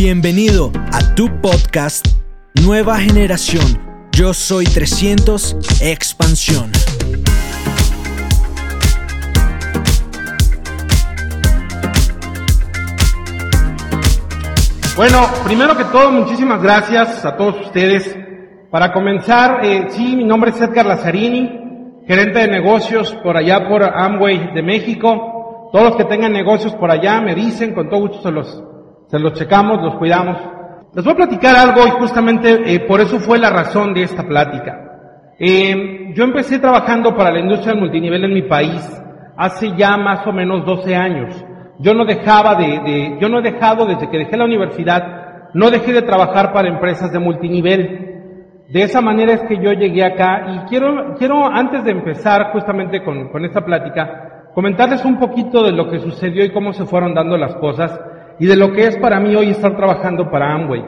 Bienvenido a tu podcast Nueva Generación. Yo soy 300 Expansión. Bueno, primero que todo, muchísimas gracias a todos ustedes. Para comenzar, eh, sí, mi nombre es Edgar Lazzarini, gerente de negocios por allá por Amway de México. Todos los que tengan negocios por allá me dicen, con todo gusto se los, se los checamos, los cuidamos. Les voy a platicar algo y justamente eh, por eso fue la razón de esta plática. Eh, yo empecé trabajando para la industria del multinivel en mi país hace ya más o menos 12 años. Yo no dejaba de, de, yo no he dejado desde que dejé la universidad, no dejé de trabajar para empresas de multinivel. De esa manera es que yo llegué acá y quiero, quiero antes de empezar justamente con, con esta plática, comentarles un poquito de lo que sucedió y cómo se fueron dando las cosas y de lo que es para mí hoy estar trabajando para Amway.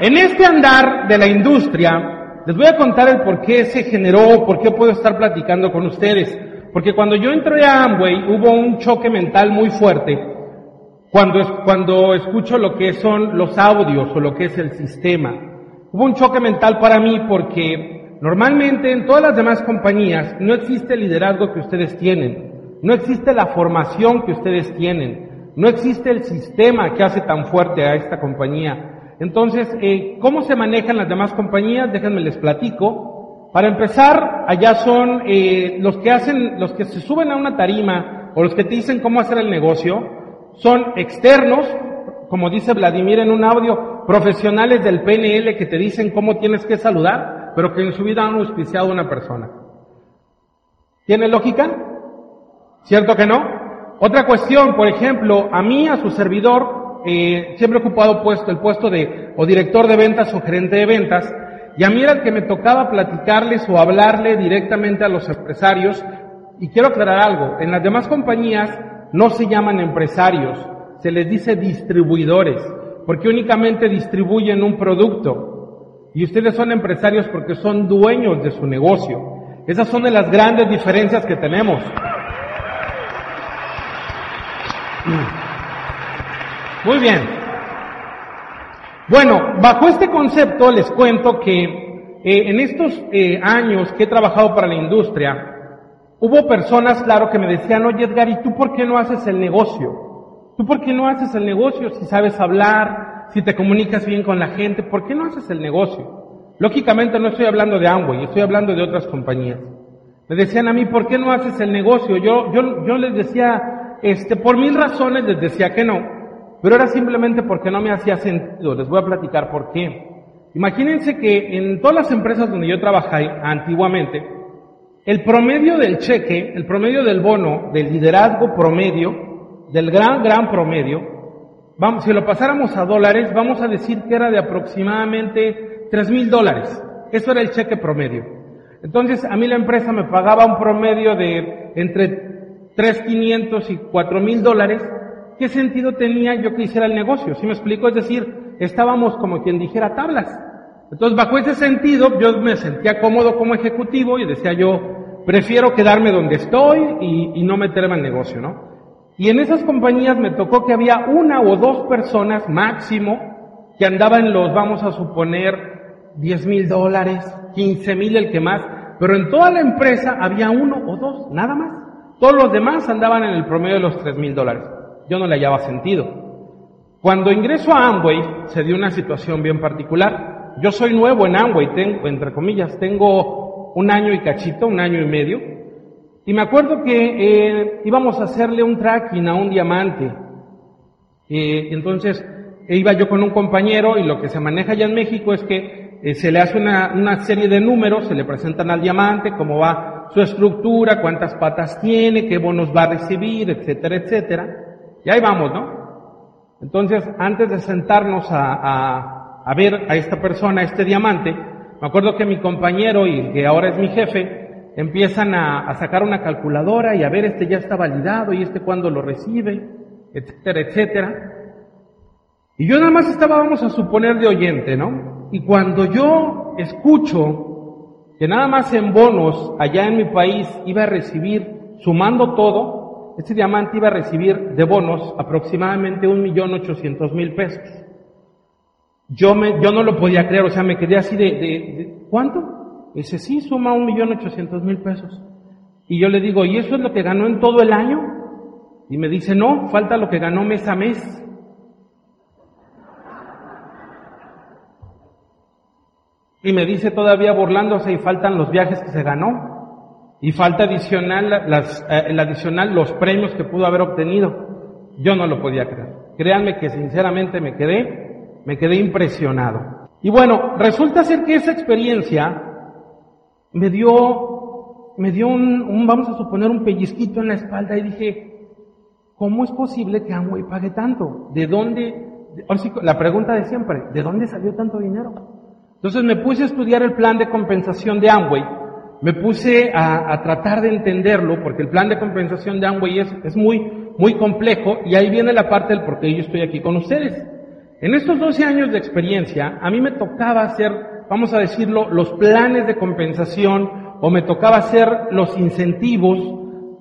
En este andar de la industria, les voy a contar el por qué se generó, por qué puedo estar platicando con ustedes. Porque cuando yo entré a Amway hubo un choque mental muy fuerte cuando, cuando escucho lo que son los audios o lo que es el sistema. Hubo un choque mental para mí porque normalmente en todas las demás compañías no existe el liderazgo que ustedes tienen, no existe la formación que ustedes tienen, no existe el sistema que hace tan fuerte a esta compañía. Entonces, eh, ¿cómo se manejan las demás compañías? Déjenme les platico. Para empezar, allá son eh, los que hacen, los que se suben a una tarima o los que te dicen cómo hacer el negocio, son externos, como dice Vladimir en un audio, profesionales del PNL que te dicen cómo tienes que saludar, pero que en su vida han auspiciado a una persona. ¿Tiene lógica? ¿Cierto que no? Otra cuestión, por ejemplo, a mí, a su servidor, eh, siempre he ocupado puesto, el puesto de o director de ventas o gerente de ventas, y a mí era el que me tocaba platicarles o hablarle directamente a los empresarios. Y quiero aclarar algo, en las demás compañías no se llaman empresarios, se les dice distribuidores, porque únicamente distribuyen un producto. Y ustedes son empresarios porque son dueños de su negocio. Esas son de las grandes diferencias que tenemos. Muy bien. Bueno, bajo este concepto les cuento que eh, en estos eh, años que he trabajado para la industria, hubo personas, claro, que me decían, oye Edgar, ¿y tú por qué no haces el negocio? ¿Tú por qué no haces el negocio si sabes hablar, si te comunicas bien con la gente? ¿Por qué no haces el negocio? Lógicamente no estoy hablando de Amway, estoy hablando de otras compañías. Me decían a mí, ¿por qué no haces el negocio? Yo, yo, yo les decía, este, por mil razones les decía que no. Pero era simplemente porque no me hacía sentido. Les voy a platicar por qué. Imagínense que en todas las empresas donde yo trabajé antiguamente, el promedio del cheque, el promedio del bono, del liderazgo promedio, del gran, gran promedio, si lo pasáramos a dólares, vamos a decir que era de aproximadamente tres mil dólares. Eso era el cheque promedio. Entonces, a mí la empresa me pagaba un promedio de entre tres quinientos y cuatro mil dólares ¿qué sentido tenía yo que hiciera el negocio? ¿Sí me explico? Es decir, estábamos como quien dijera tablas. Entonces, bajo ese sentido, yo me sentía cómodo como ejecutivo y decía yo, prefiero quedarme donde estoy y, y no meterme al negocio, ¿no? Y en esas compañías me tocó que había una o dos personas máximo que andaban los, vamos a suponer, 10 mil dólares, 15 mil el que más, pero en toda la empresa había uno o dos, nada más. Todos los demás andaban en el promedio de los 3 mil dólares yo no le hallaba sentido. Cuando ingreso a Amway se dio una situación bien particular. Yo soy nuevo en Amway, tengo, entre comillas, tengo un año y cachito, un año y medio. Y me acuerdo que eh, íbamos a hacerle un tracking a un diamante. Eh, entonces iba yo con un compañero y lo que se maneja ya en México es que eh, se le hace una, una serie de números, se le presentan al diamante, cómo va su estructura, cuántas patas tiene, qué bonos va a recibir, etcétera, etcétera. Y ahí vamos, ¿no? Entonces, antes de sentarnos a, a, a, ver a esta persona, a este diamante, me acuerdo que mi compañero y que ahora es mi jefe, empiezan a, a sacar una calculadora y a ver este ya está validado y este cuándo lo recibe, etcétera, etcétera. Y yo nada más estaba, vamos a suponer, de oyente, ¿no? Y cuando yo escucho que nada más en bonos allá en mi país iba a recibir, sumando todo, este diamante iba a recibir de bonos aproximadamente un millón ochocientos mil pesos. yo, me, yo no lo podía creer, o sea, me quedé así de, de, ¿cuánto? Dice, sí, suma un millón ochocientos mil pesos. Y yo le digo, ¿y eso es lo que ganó en todo el año? Y me dice, no, falta lo que ganó mes a mes. Y me dice todavía burlándose y faltan los viajes que se ganó. Y falta adicional, las, eh, el adicional los premios que pudo haber obtenido. Yo no lo podía creer. Créanme que sinceramente me quedé, me quedé impresionado. Y bueno, resulta ser que esa experiencia me dio, me dio un, un vamos a suponer, un pellizquito en la espalda y dije, ¿cómo es posible que Amway pague tanto? ¿De dónde? La pregunta de siempre, ¿de dónde salió tanto dinero? Entonces me puse a estudiar el plan de compensación de Amway, me puse a, tratar de entenderlo, porque el plan de compensación de Amway es, es muy, muy complejo, y ahí viene la parte del por qué yo estoy aquí con ustedes. En estos 12 años de experiencia, a mí me tocaba hacer, vamos a decirlo, los planes de compensación, o me tocaba hacer los incentivos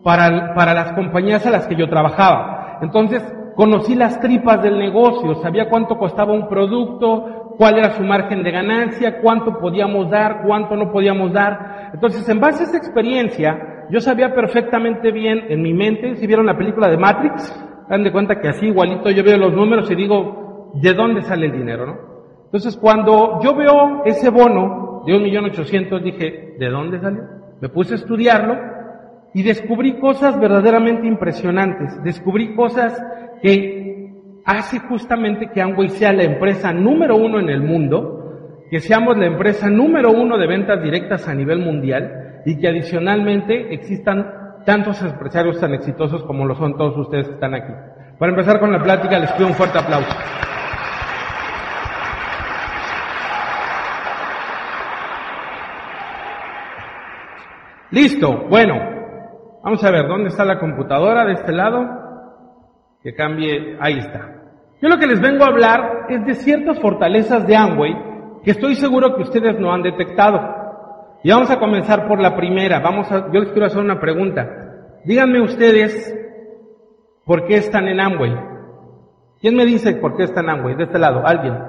para, para las compañías a las que yo trabajaba. Entonces, conocí las tripas del negocio, sabía cuánto costaba un producto, cuál era su margen de ganancia, cuánto podíamos dar, cuánto no podíamos dar. Entonces, en base a esa experiencia, yo sabía perfectamente bien en mi mente, si vieron la película de Matrix, dan de cuenta que así igualito yo veo los números y digo, ¿de dónde sale el dinero, no? Entonces, cuando yo veo ese bono de un millón ochocientos, dije, ¿de dónde salió? Me puse a estudiarlo y descubrí cosas verdaderamente impresionantes. Descubrí cosas que hace justamente que Amway sea la empresa número uno en el mundo, que seamos la empresa número uno de ventas directas a nivel mundial y que adicionalmente existan tantos empresarios tan exitosos como lo son todos ustedes que están aquí. Para empezar con la plática, les pido un fuerte aplauso. Listo, bueno, vamos a ver, ¿dónde está la computadora de este lado? Que cambie, ahí está. Yo lo que les vengo a hablar es de ciertas fortalezas de Amway que estoy seguro que ustedes no han detectado. Y vamos a comenzar por la primera. Vamos a, yo les quiero hacer una pregunta. Díganme ustedes por qué están en Amway. ¿Quién me dice por qué están en Amway? De este lado, alguien.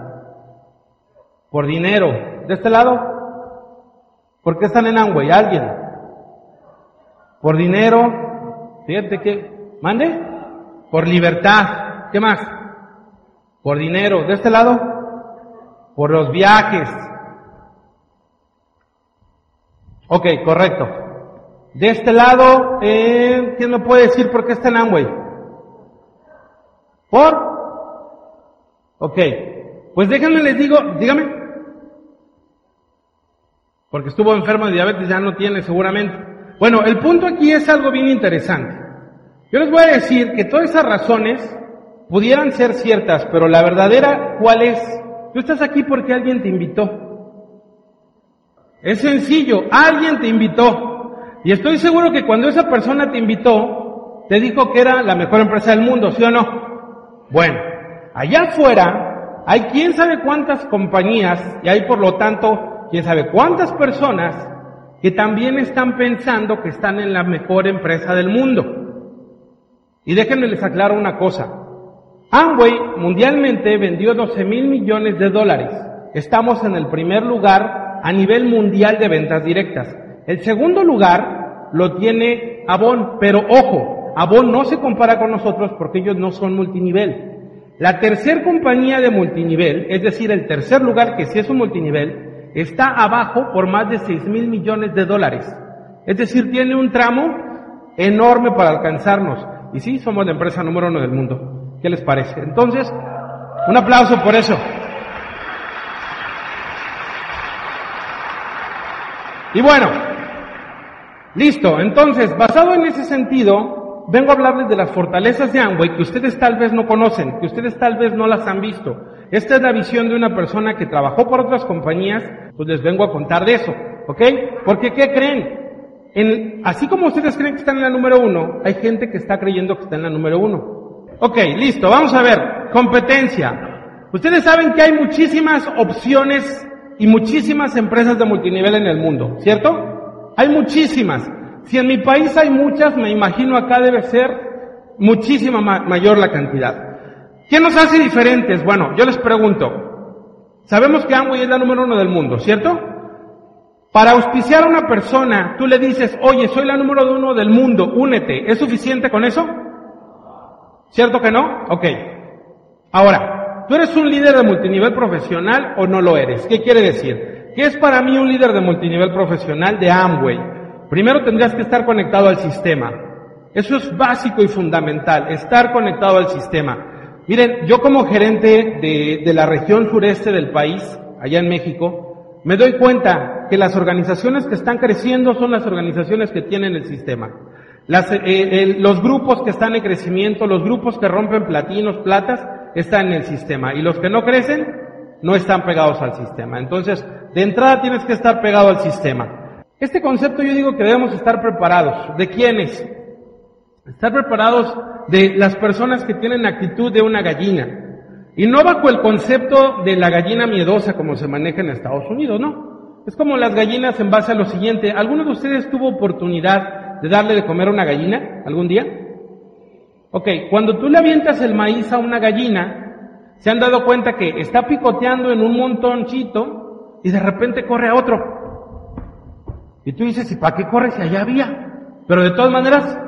Por dinero. ¿De este lado? ¿Por qué están en Amway? ¿Alguien? Por dinero. Fíjate que, mande por libertad, ¿qué más? Por dinero, de este lado, por los viajes. Ok, correcto. De este lado, eh, ¿quién me puede decir por qué está en Amway? ¿Por? Ok, pues déjenme les digo, dígame. Porque estuvo enfermo de diabetes, ya no tiene seguramente. Bueno, el punto aquí es algo bien interesante. Yo les voy a decir que todas esas razones pudieran ser ciertas, pero la verdadera, ¿cuál es? Tú estás aquí porque alguien te invitó. Es sencillo, alguien te invitó. Y estoy seguro que cuando esa persona te invitó, te dijo que era la mejor empresa del mundo, ¿sí o no? Bueno, allá afuera hay quién sabe cuántas compañías y hay por lo tanto quién sabe cuántas personas que también están pensando que están en la mejor empresa del mundo. Y déjenme les aclaro una cosa. Amway mundialmente vendió 12 mil millones de dólares. Estamos en el primer lugar a nivel mundial de ventas directas. El segundo lugar lo tiene Avon, pero ojo, Avon no se compara con nosotros porque ellos no son multinivel. La tercer compañía de multinivel, es decir, el tercer lugar que sí es un multinivel, está abajo por más de 6 mil millones de dólares. Es decir, tiene un tramo enorme para alcanzarnos. Y sí, somos la empresa número uno del mundo. ¿Qué les parece? Entonces, un aplauso por eso. Y bueno, listo. Entonces, basado en ese sentido, vengo a hablarles de las fortalezas de Amway que ustedes tal vez no conocen, que ustedes tal vez no las han visto. Esta es la visión de una persona que trabajó por otras compañías, pues les vengo a contar de eso, ¿ok? Porque ¿qué creen? Así como ustedes creen que están en la número uno, hay gente que está creyendo que está en la número uno. Ok, listo, vamos a ver. Competencia. Ustedes saben que hay muchísimas opciones y muchísimas empresas de multinivel en el mundo, ¿cierto? Hay muchísimas. Si en mi país hay muchas, me imagino acá debe ser muchísima mayor la cantidad. ¿Qué nos hace diferentes? Bueno, yo les pregunto, Sabemos que Amway es la número uno del mundo, ¿cierto? Para auspiciar a una persona, tú le dices, oye, soy la número uno del mundo, únete. ¿Es suficiente con eso? ¿Cierto que no? Ok. Ahora, ¿tú eres un líder de multinivel profesional o no lo eres? ¿Qué quiere decir? ¿Qué es para mí un líder de multinivel profesional de Amway? Primero tendrías que estar conectado al sistema. Eso es básico y fundamental, estar conectado al sistema. Miren, yo como gerente de, de la región sureste del país, allá en México, me doy cuenta que las organizaciones que están creciendo son las organizaciones que tienen el sistema. Las, eh, los grupos que están en crecimiento, los grupos que rompen platinos, platas, están en el sistema. Y los que no crecen, no están pegados al sistema. Entonces, de entrada tienes que estar pegado al sistema. Este concepto yo digo que debemos estar preparados. ¿De quiénes? Estar preparados de las personas que tienen actitud de una gallina. Y no bajo el concepto de la gallina miedosa como se maneja en Estados Unidos, no. Es como las gallinas en base a lo siguiente. ¿Alguno de ustedes tuvo oportunidad de darle de comer a una gallina algún día? Ok, cuando tú le avientas el maíz a una gallina, se han dado cuenta que está picoteando en un montoncito y de repente corre a otro. Y tú dices, ¿y para qué corre si allá había? Pero de todas maneras,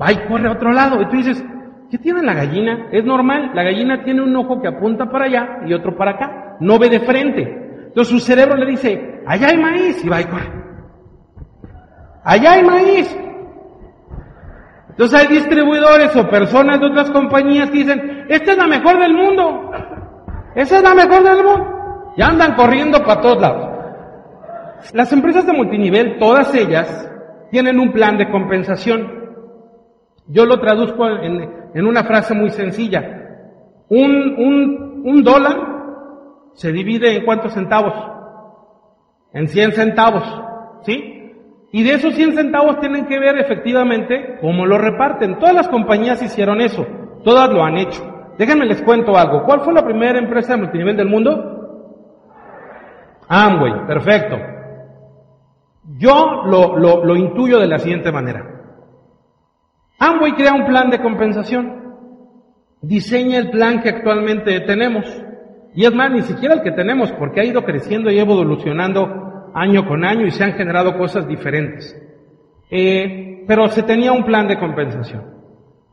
va y corre a otro lado. Y tú dices, ¿qué tiene la gallina? Es normal, la gallina tiene un ojo que apunta para allá y otro para acá, no ve de frente. Entonces su cerebro le dice, allá hay maíz, y va y corre. Allá hay maíz. Entonces hay distribuidores o personas de otras compañías que dicen, esta es la mejor del mundo. Esa es la mejor del mundo. Ya andan corriendo para todos lados. Las empresas de multinivel, todas ellas, tienen un plan de compensación. Yo lo traduzco en, en una frase muy sencilla. Un, un, un dólar se divide en cuántos centavos? En 100 centavos, ¿sí? Y de esos 100 centavos tienen que ver efectivamente cómo lo reparten. Todas las compañías hicieron eso, todas lo han hecho. Déjenme les cuento algo. ¿Cuál fue la primera empresa de multinivel del mundo? Amway, perfecto. Yo lo, lo, lo intuyo de la siguiente manera. Amway crea un plan de compensación, diseña el plan que actualmente tenemos, y es más, ni siquiera el que tenemos, porque ha ido creciendo y evolucionando año con año y se han generado cosas diferentes. Eh, pero se tenía un plan de compensación.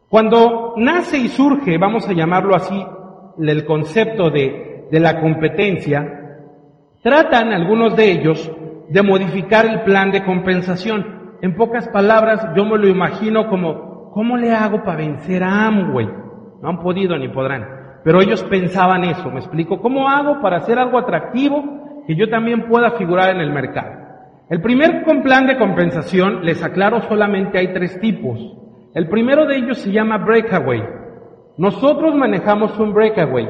Cuando nace y surge, vamos a llamarlo así, el concepto de, de la competencia, tratan algunos de ellos de modificar el plan de compensación. En pocas palabras, yo me lo imagino como, ¿cómo le hago para vencer a Amway? No han podido ni podrán. Pero ellos pensaban eso, me explico, ¿cómo hago para hacer algo atractivo que yo también pueda figurar en el mercado? El primer plan de compensación, les aclaro, solamente hay tres tipos. El primero de ellos se llama breakaway. Nosotros manejamos un breakaway.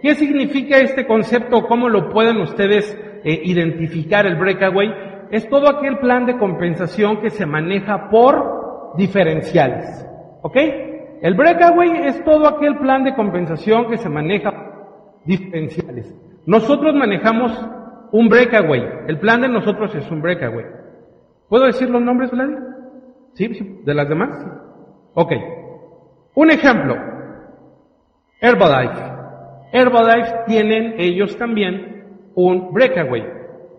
¿Qué significa este concepto? ¿Cómo lo pueden ustedes eh, identificar el breakaway? Es todo aquel plan de compensación que se maneja por diferenciales. ¿Ok? El breakaway es todo aquel plan de compensación que se maneja diferenciales. Nosotros manejamos un breakaway. El plan de nosotros es un breakaway. ¿Puedo decir los nombres, Vlad? ¿Sí? ¿De las demás? Ok. Un ejemplo. Herbalife. Herbalife tienen ellos también un breakaway.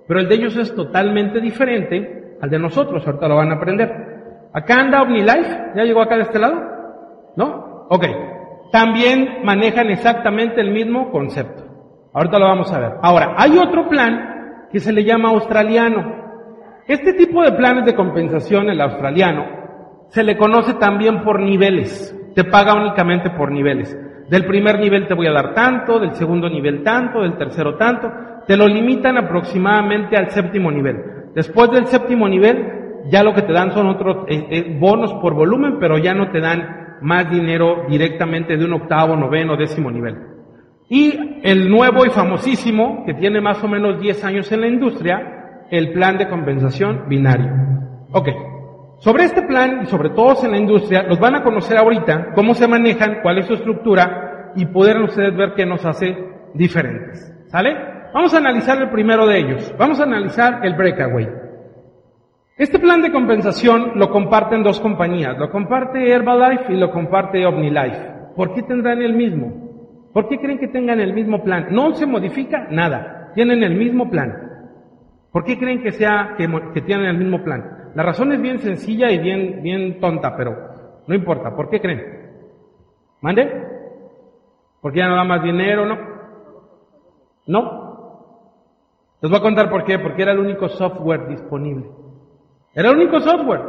Pero el de ellos es totalmente diferente al de nosotros. Ahorita lo van a aprender. Acá anda OmniLife. ¿Ya llegó acá de este lado? ¿No? Ok. También manejan exactamente el mismo concepto. Ahorita lo vamos a ver. Ahora, hay otro plan que se le llama australiano. Este tipo de planes de compensación, el australiano, se le conoce también por niveles. Te paga únicamente por niveles. Del primer nivel te voy a dar tanto, del segundo nivel tanto, del tercero tanto. Te lo limitan aproximadamente al séptimo nivel. Después del séptimo nivel, ya lo que te dan son otros eh, eh, bonos por volumen, pero ya no te dan más dinero directamente de un octavo, noveno, décimo nivel. Y el nuevo y famosísimo, que tiene más o menos 10 años en la industria, el plan de compensación binario. Ok. Sobre este plan, y sobre todos en la industria, los van a conocer ahorita, cómo se manejan, cuál es su estructura, y poder ustedes ver qué nos hace diferentes. ¿Sale? Vamos a analizar el primero de ellos. Vamos a analizar el breakaway. Este plan de compensación lo comparten dos compañías. Lo comparte Herbalife y lo comparte OmniLife. ¿Por qué tendrán el mismo? ¿Por qué creen que tengan el mismo plan? No se modifica nada, tienen el mismo plan. ¿Por qué creen que sea que, que tienen el mismo plan? La razón es bien sencilla y bien, bien tonta, pero no importa. ¿Por qué creen? ¿Mande? ¿Porque ya no da más dinero, no? No. Les voy a contar por qué. Porque era el único software disponible. Era el único software.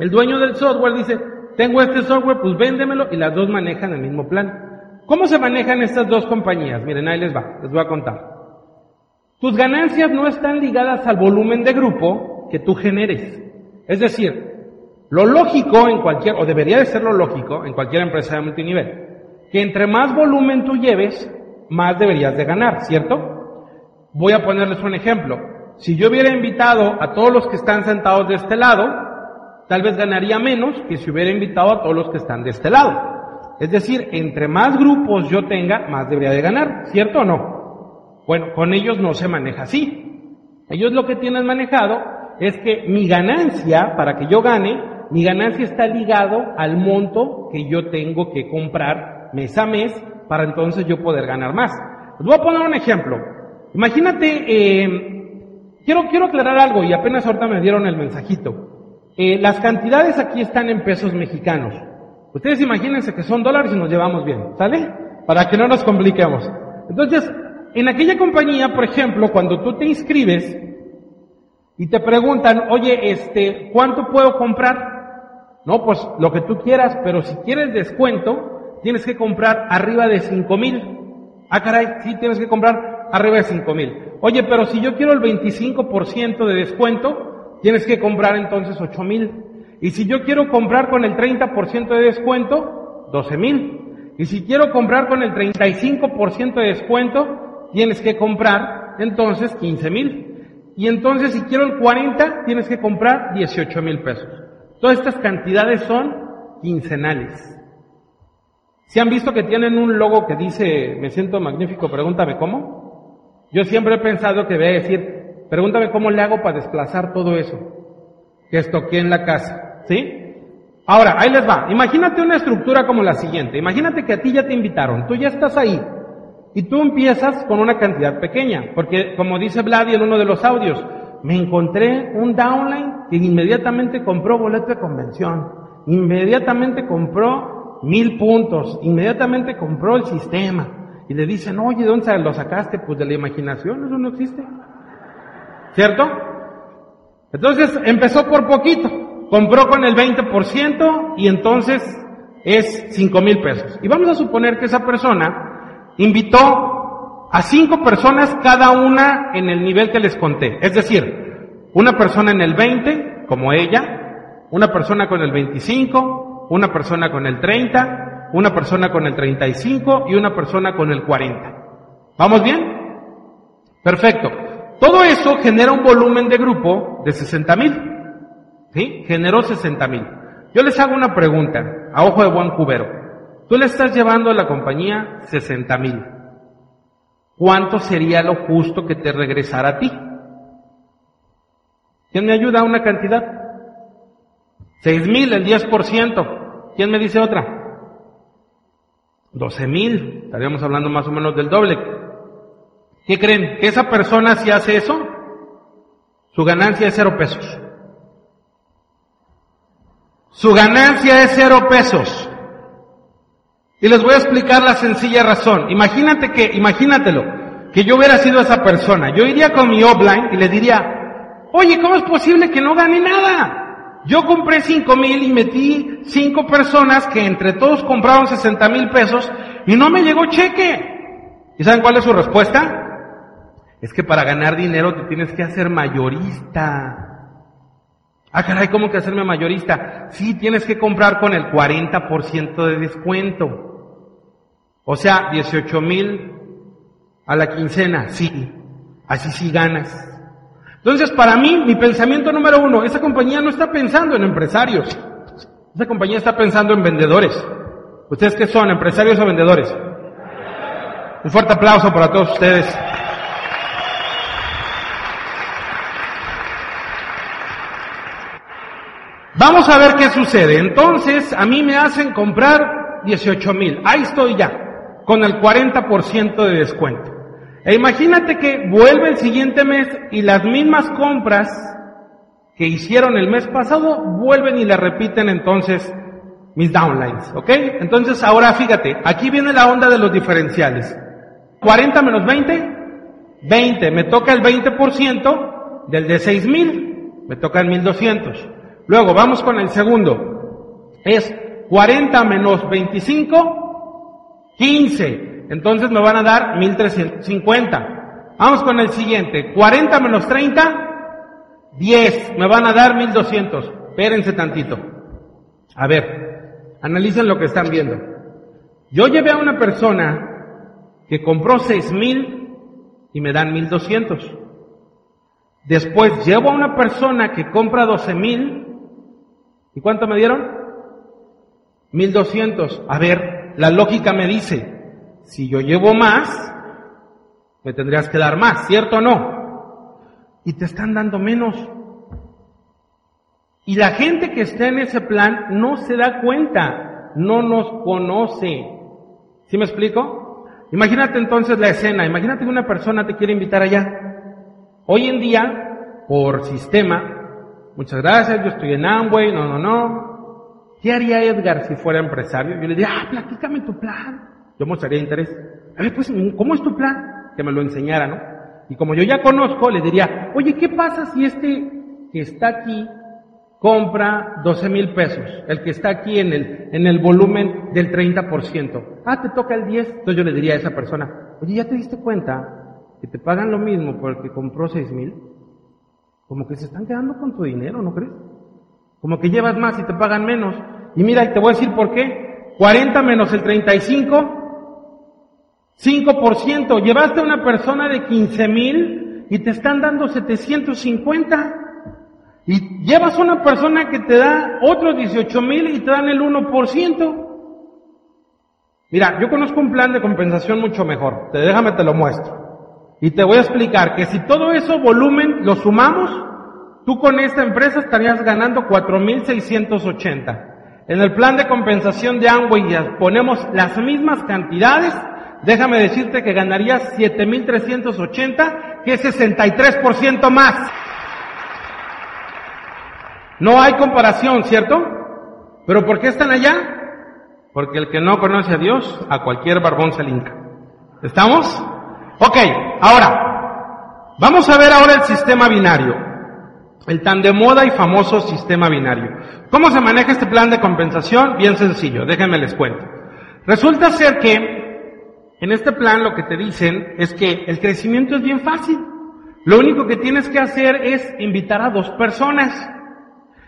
El dueño del software dice, tengo este software, pues véndemelo y las dos manejan el mismo plan. ¿Cómo se manejan estas dos compañías? Miren, ahí les va, les voy a contar. Tus ganancias no están ligadas al volumen de grupo que tú generes. Es decir, lo lógico en cualquier, o debería de ser lo lógico en cualquier empresa de multinivel, que entre más volumen tú lleves, más deberías de ganar, ¿cierto? Voy a ponerles un ejemplo. Si yo hubiera invitado a todos los que están sentados de este lado, tal vez ganaría menos que si hubiera invitado a todos los que están de este lado. Es decir, entre más grupos yo tenga, más debería de ganar, ¿cierto o no? Bueno, con ellos no se maneja así. Ellos lo que tienen manejado es que mi ganancia, para que yo gane, mi ganancia está ligado al monto que yo tengo que comprar mes a mes para entonces yo poder ganar más. Les voy a poner un ejemplo. Imagínate, eh, quiero, quiero aclarar algo y apenas ahorita me dieron el mensajito. Eh, las cantidades aquí están en pesos mexicanos. Ustedes imagínense que son dólares y nos llevamos bien, ¿sale? Para que no nos compliquemos. Entonces, en aquella compañía, por ejemplo, cuando tú te inscribes y te preguntan, oye, este, ¿cuánto puedo comprar? No, pues lo que tú quieras, pero si quieres descuento, tienes que comprar arriba de cinco mil. Ah, caray, sí, tienes que comprar arriba de cinco mil. Oye, pero si yo quiero el 25% de descuento, tienes que comprar entonces ocho mil. Y si yo quiero comprar con el 30% de descuento, doce mil. Y si quiero comprar con el 35% de descuento, tienes que comprar entonces quince mil. Y entonces si quiero el 40, tienes que comprar 18 mil pesos. Todas estas cantidades son quincenales. ¿Se han visto que tienen un logo que dice, me siento magnífico, pregúntame cómo? Yo siempre he pensado que a decir, pregúntame cómo le hago para desplazar todo eso que estoqué en la casa. ¿Sí? Ahora, ahí les va. Imagínate una estructura como la siguiente. Imagínate que a ti ya te invitaron, tú ya estás ahí. Y tú empiezas con una cantidad pequeña, porque como dice Vladi en uno de los audios, me encontré un downline que inmediatamente compró boleto de convención, inmediatamente compró mil puntos, inmediatamente compró el sistema. Y le dicen, oye, ¿de dónde lo sacaste? Pues de la imaginación, eso no existe. ¿Cierto? Entonces empezó por poquito, compró con el 20% y entonces es cinco mil pesos. Y vamos a suponer que esa persona invitó a cinco personas cada una en el nivel que les conté. Es decir, una persona en el 20, como ella, una persona con el 25, una persona con el 30, una persona con el 35 y una persona con el 40. ¿Vamos bien? Perfecto. Todo eso genera un volumen de grupo de 60 mil. ¿Sí? Generó 60 mil. Yo les hago una pregunta, a ojo de buen cubero. Tú le estás llevando a la compañía 60 mil. ¿Cuánto sería lo justo que te regresara a ti? ¿Quién me ayuda a una cantidad? 6 mil, el 10%. ¿Quién me dice otra? 12 mil. Estaríamos hablando más o menos del doble. ¿Qué creen? ¿Que esa persona si hace eso? Su ganancia es cero pesos. Su ganancia es cero pesos. Y les voy a explicar la sencilla razón. Imagínate que, imagínatelo, que yo hubiera sido esa persona. Yo iría con mi offline y le diría, oye, ¿cómo es posible que no gane nada? Yo compré cinco mil y metí cinco personas que entre todos compraron 60 mil pesos y no me llegó cheque. ¿Y saben cuál es su respuesta? Es que para ganar dinero te tienes que hacer mayorista. Ah, caray, ¿cómo que hacerme mayorista? Sí, tienes que comprar con el 40% de descuento. O sea, 18 mil a la quincena, sí. Así sí ganas. Entonces, para mí, mi pensamiento número uno, esa compañía no está pensando en empresarios. Esa compañía está pensando en vendedores. ¿Ustedes qué son, empresarios o vendedores? Un fuerte aplauso para todos ustedes. Vamos a ver qué sucede. Entonces, a mí me hacen comprar 18 mil. Ahí estoy ya. con el 40% de descuento. E imagínate que vuelve el siguiente mes y las mismas compras que hicieron el mes pasado vuelven y le repiten entonces mis downlines, ¿ok? Entonces ahora fíjate, aquí viene la onda de los diferenciales. 40 menos 20, 20. Me toca el 20% del de 6000, me toca el 1200. Luego vamos con el segundo. Es 40 menos 25, 15. Entonces me van a dar 1350. Vamos con el siguiente. 40 menos 30, 10. Me van a dar 1200. Espérense tantito. A ver, analicen lo que están viendo. Yo llevé a una persona que compró 6000 y me dan 1200. Después llevo a una persona que compra 12000 ¿y cuánto me dieron? 1200. A ver, la lógica me dice, si yo llevo más, me tendrías que dar más, ¿cierto o no? Y te están dando menos. Y la gente que está en ese plan no se da cuenta, no nos conoce. ¿Sí me explico? Imagínate entonces la escena, imagínate que una persona te quiere invitar allá. Hoy en día, por sistema, muchas gracias, yo estoy en Amway, no, no, no. ¿Qué haría Edgar si fuera empresario? Yo le diría, ah, platícame tu plan. Yo mostraría interés. A ver, pues, ¿cómo es tu plan? Que me lo enseñara, ¿no? Y como yo ya conozco, le diría, oye, ¿qué pasa si este que está aquí compra 12 mil pesos, el que está aquí en el, en el volumen del 30%. Ah, te toca el 10. Entonces yo le diría a esa persona, oye, ¿ya te diste cuenta que te pagan lo mismo por el que compró 6 mil? Como que se están quedando con tu dinero, ¿no crees? Como que llevas más y te pagan menos. Y mira, y te voy a decir por qué. 40 menos el 35, 5%. Llevaste a una persona de 15 mil y te están dando 750. Y llevas una persona que te da otros 18 mil y te dan el 1%. Mira, yo conozco un plan de compensación mucho mejor. Te, déjame te lo muestro. Y te voy a explicar que si todo eso volumen lo sumamos, tú con esta empresa estarías ganando 4.680. En el plan de compensación de Amway ponemos las mismas cantidades, déjame decirte que ganarías 7.380, que es 63% más. No hay comparación, ¿cierto? ¿Pero por qué están allá? Porque el que no conoce a Dios, a cualquier barbón se linca. ¿Estamos? Ok, ahora, vamos a ver ahora el sistema binario. El tan de moda y famoso sistema binario. ¿Cómo se maneja este plan de compensación? Bien sencillo, déjenme les cuento. Resulta ser que en este plan lo que te dicen es que el crecimiento es bien fácil. Lo único que tienes que hacer es invitar a dos personas.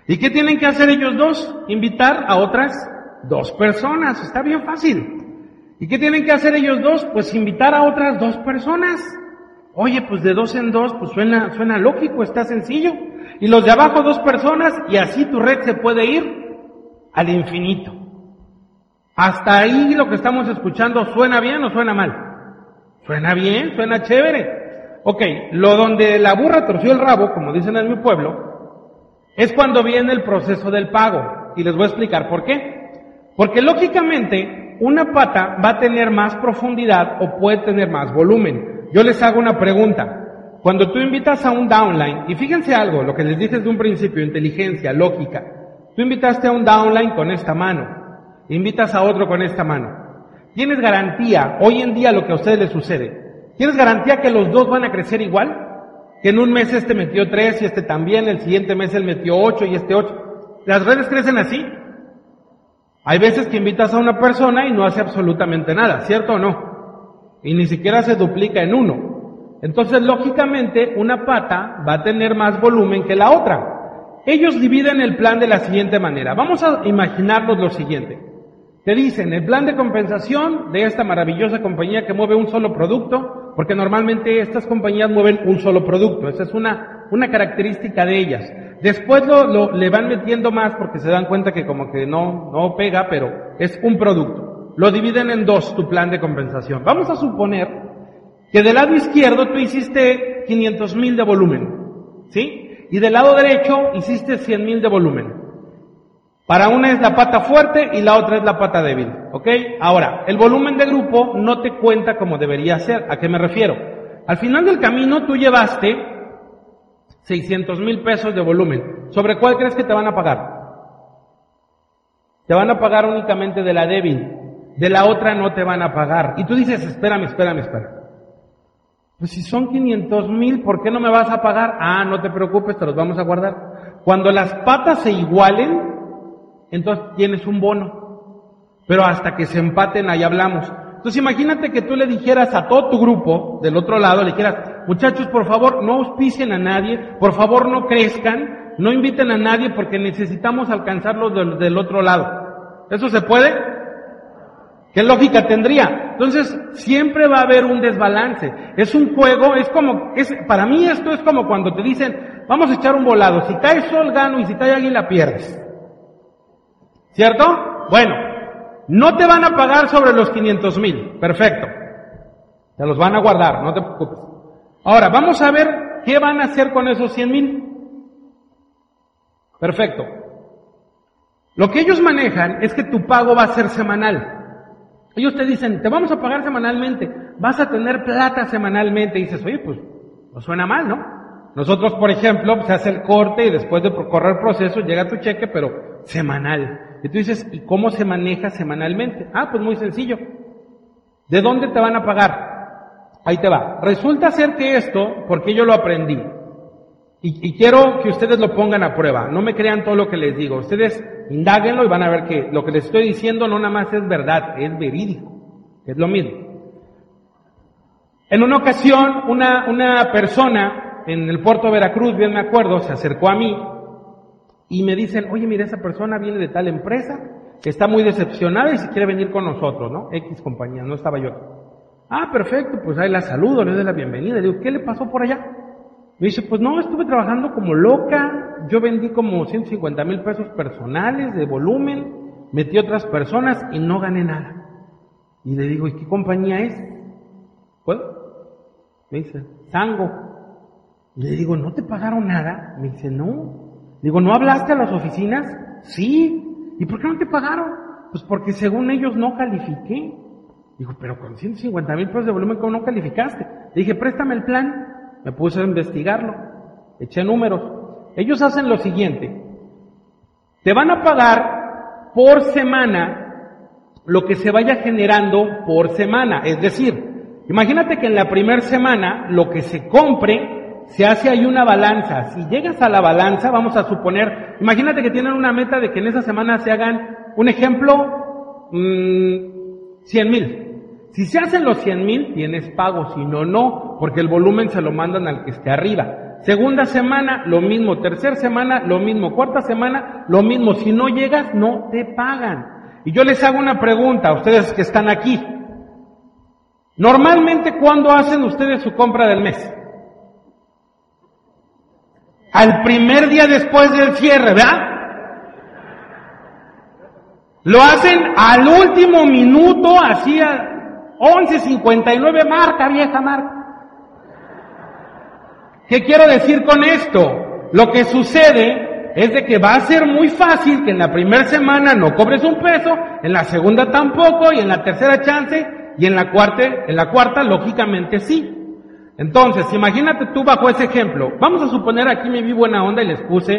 ¿Y qué tienen que hacer ellos dos? Invitar a otras dos personas. Está bien fácil. ¿Y qué tienen que hacer ellos dos? Pues invitar a otras dos personas. Oye, pues de dos en dos, pues suena, suena lógico, está sencillo. Y los de abajo dos personas y así tu red se puede ir al infinito. Hasta ahí lo que estamos escuchando, ¿suena bien o suena mal? Suena bien, suena chévere. Ok, lo donde la burra torció el rabo, como dicen en mi pueblo, es cuando viene el proceso del pago. Y les voy a explicar por qué. Porque lógicamente una pata va a tener más profundidad o puede tener más volumen. Yo les hago una pregunta. Cuando tú invitas a un downline, y fíjense algo, lo que les dije desde un principio, inteligencia, lógica. Tú invitaste a un downline con esta mano, invitas a otro con esta mano. ¿Tienes garantía, hoy en día lo que a ustedes les sucede, ¿tienes garantía que los dos van a crecer igual? que en un mes este metió tres y este también, el siguiente mes él metió ocho y este ocho. Las redes crecen así. Hay veces que invitas a una persona y no hace absolutamente nada, ¿cierto o no? Y ni siquiera se duplica en uno. Entonces, lógicamente, una pata va a tener más volumen que la otra. Ellos dividen el plan de la siguiente manera. Vamos a imaginarnos lo siguiente. Te dicen, el plan de compensación de esta maravillosa compañía que mueve un solo producto, porque normalmente estas compañías mueven un solo producto, esa es una, una característica de ellas. Después lo, lo, le van metiendo más porque se dan cuenta que como que no, no pega, pero es un producto. Lo dividen en dos tu plan de compensación. Vamos a suponer que del lado izquierdo tú hiciste 500 mil de volumen, ¿sí? Y del lado derecho hiciste 100 mil de volumen. Para una es la pata fuerte y la otra es la pata débil, ¿ok? Ahora, el volumen de grupo no te cuenta como debería ser. ¿A qué me refiero? Al final del camino tú llevaste 600 mil pesos de volumen. ¿Sobre cuál crees que te van a pagar? Te van a pagar únicamente de la débil. De la otra no te van a pagar. Y tú dices, espérame, espérame, espérame. Pues si son 500 mil, ¿por qué no me vas a pagar? Ah, no te preocupes, te los vamos a guardar. Cuando las patas se igualen, entonces tienes un bono. Pero hasta que se empaten, ahí hablamos. Entonces imagínate que tú le dijeras a todo tu grupo del otro lado, le dijeras, muchachos, por favor, no auspicien a nadie, por favor, no crezcan, no inviten a nadie porque necesitamos alcanzarlos del, del otro lado. ¿Eso se puede? ¿Qué lógica tendría? Entonces, siempre va a haber un desbalance. Es un juego, es como, es, para mí esto es como cuando te dicen, vamos a echar un volado, si cae sol gano y si cae águila pierdes. ¿Cierto? Bueno, no te van a pagar sobre los 500 mil, perfecto. Te los van a guardar, no te preocupes. Ahora, vamos a ver qué van a hacer con esos 100 mil. Perfecto. Lo que ellos manejan es que tu pago va a ser semanal. Ellos te dicen, te vamos a pagar semanalmente, vas a tener plata semanalmente. Y dices, oye, pues, no suena mal, ¿no? Nosotros, por ejemplo, se hace el corte y después de correr el proceso llega tu cheque, pero semanal. Dices, ¿y cómo se maneja semanalmente? Ah, pues muy sencillo. ¿De dónde te van a pagar? Ahí te va. Resulta ser que esto, porque yo lo aprendí, y, y, quiero que ustedes lo pongan a prueba, no me crean todo lo que les digo, ustedes indáguenlo y van a ver que lo que les estoy diciendo no nada más es verdad, es verídico, es lo mismo. En una ocasión, una, una persona en el puerto de Veracruz, bien me acuerdo, se acercó a mí y me dicen, oye, mira, esa persona viene de tal empresa está muy decepcionada y si quiere venir con nosotros, ¿no? X compañía, no estaba yo. Ah, perfecto, pues ahí la saludo, le doy la bienvenida. Le digo, ¿qué le pasó por allá? Me dice, pues no, estuve trabajando como loca, yo vendí como 150 mil pesos personales de volumen, metí otras personas y no gané nada. Y le digo, ¿y qué compañía es? ¿Puedo? Me dice, Sango. Le digo, ¿no te pagaron nada? Me dice, no. Digo, ¿no hablaste a las oficinas? Sí. ¿Y por qué no te pagaron? Pues porque según ellos no califiqué. Digo, pero con 150 mil pesos de volumen, ¿cómo no calificaste? Le dije, préstame el plan. Me puse a investigarlo. Eché números. Ellos hacen lo siguiente. Te van a pagar por semana lo que se vaya generando por semana. Es decir, imagínate que en la primera semana lo que se compre se hace ahí una balanza. Si llegas a la balanza, vamos a suponer, imagínate que tienen una meta de que en esa semana se hagan, un ejemplo, mmm, 100 mil. Si se hacen los 100 mil, tienes pago, si no, no, porque el volumen se lo mandan al que esté arriba. Segunda semana, lo mismo. Tercera semana, lo mismo. Cuarta semana, lo mismo. Si no llegas, no te pagan. Y yo les hago una pregunta a ustedes que están aquí. Normalmente, ¿cuándo hacen ustedes su compra del mes? Al primer día después del cierre, ¿verdad? Lo hacen al último minuto, así a 11.59, marca, vieja marca. ¿Qué quiero decir con esto? Lo que sucede es de que va a ser muy fácil que en la primera semana no cobres un peso, en la segunda tampoco, y en la tercera chance, y en la cuarta, en la cuarta, lógicamente sí. Entonces, imagínate tú bajo ese ejemplo. Vamos a suponer aquí me vi buena onda y les puse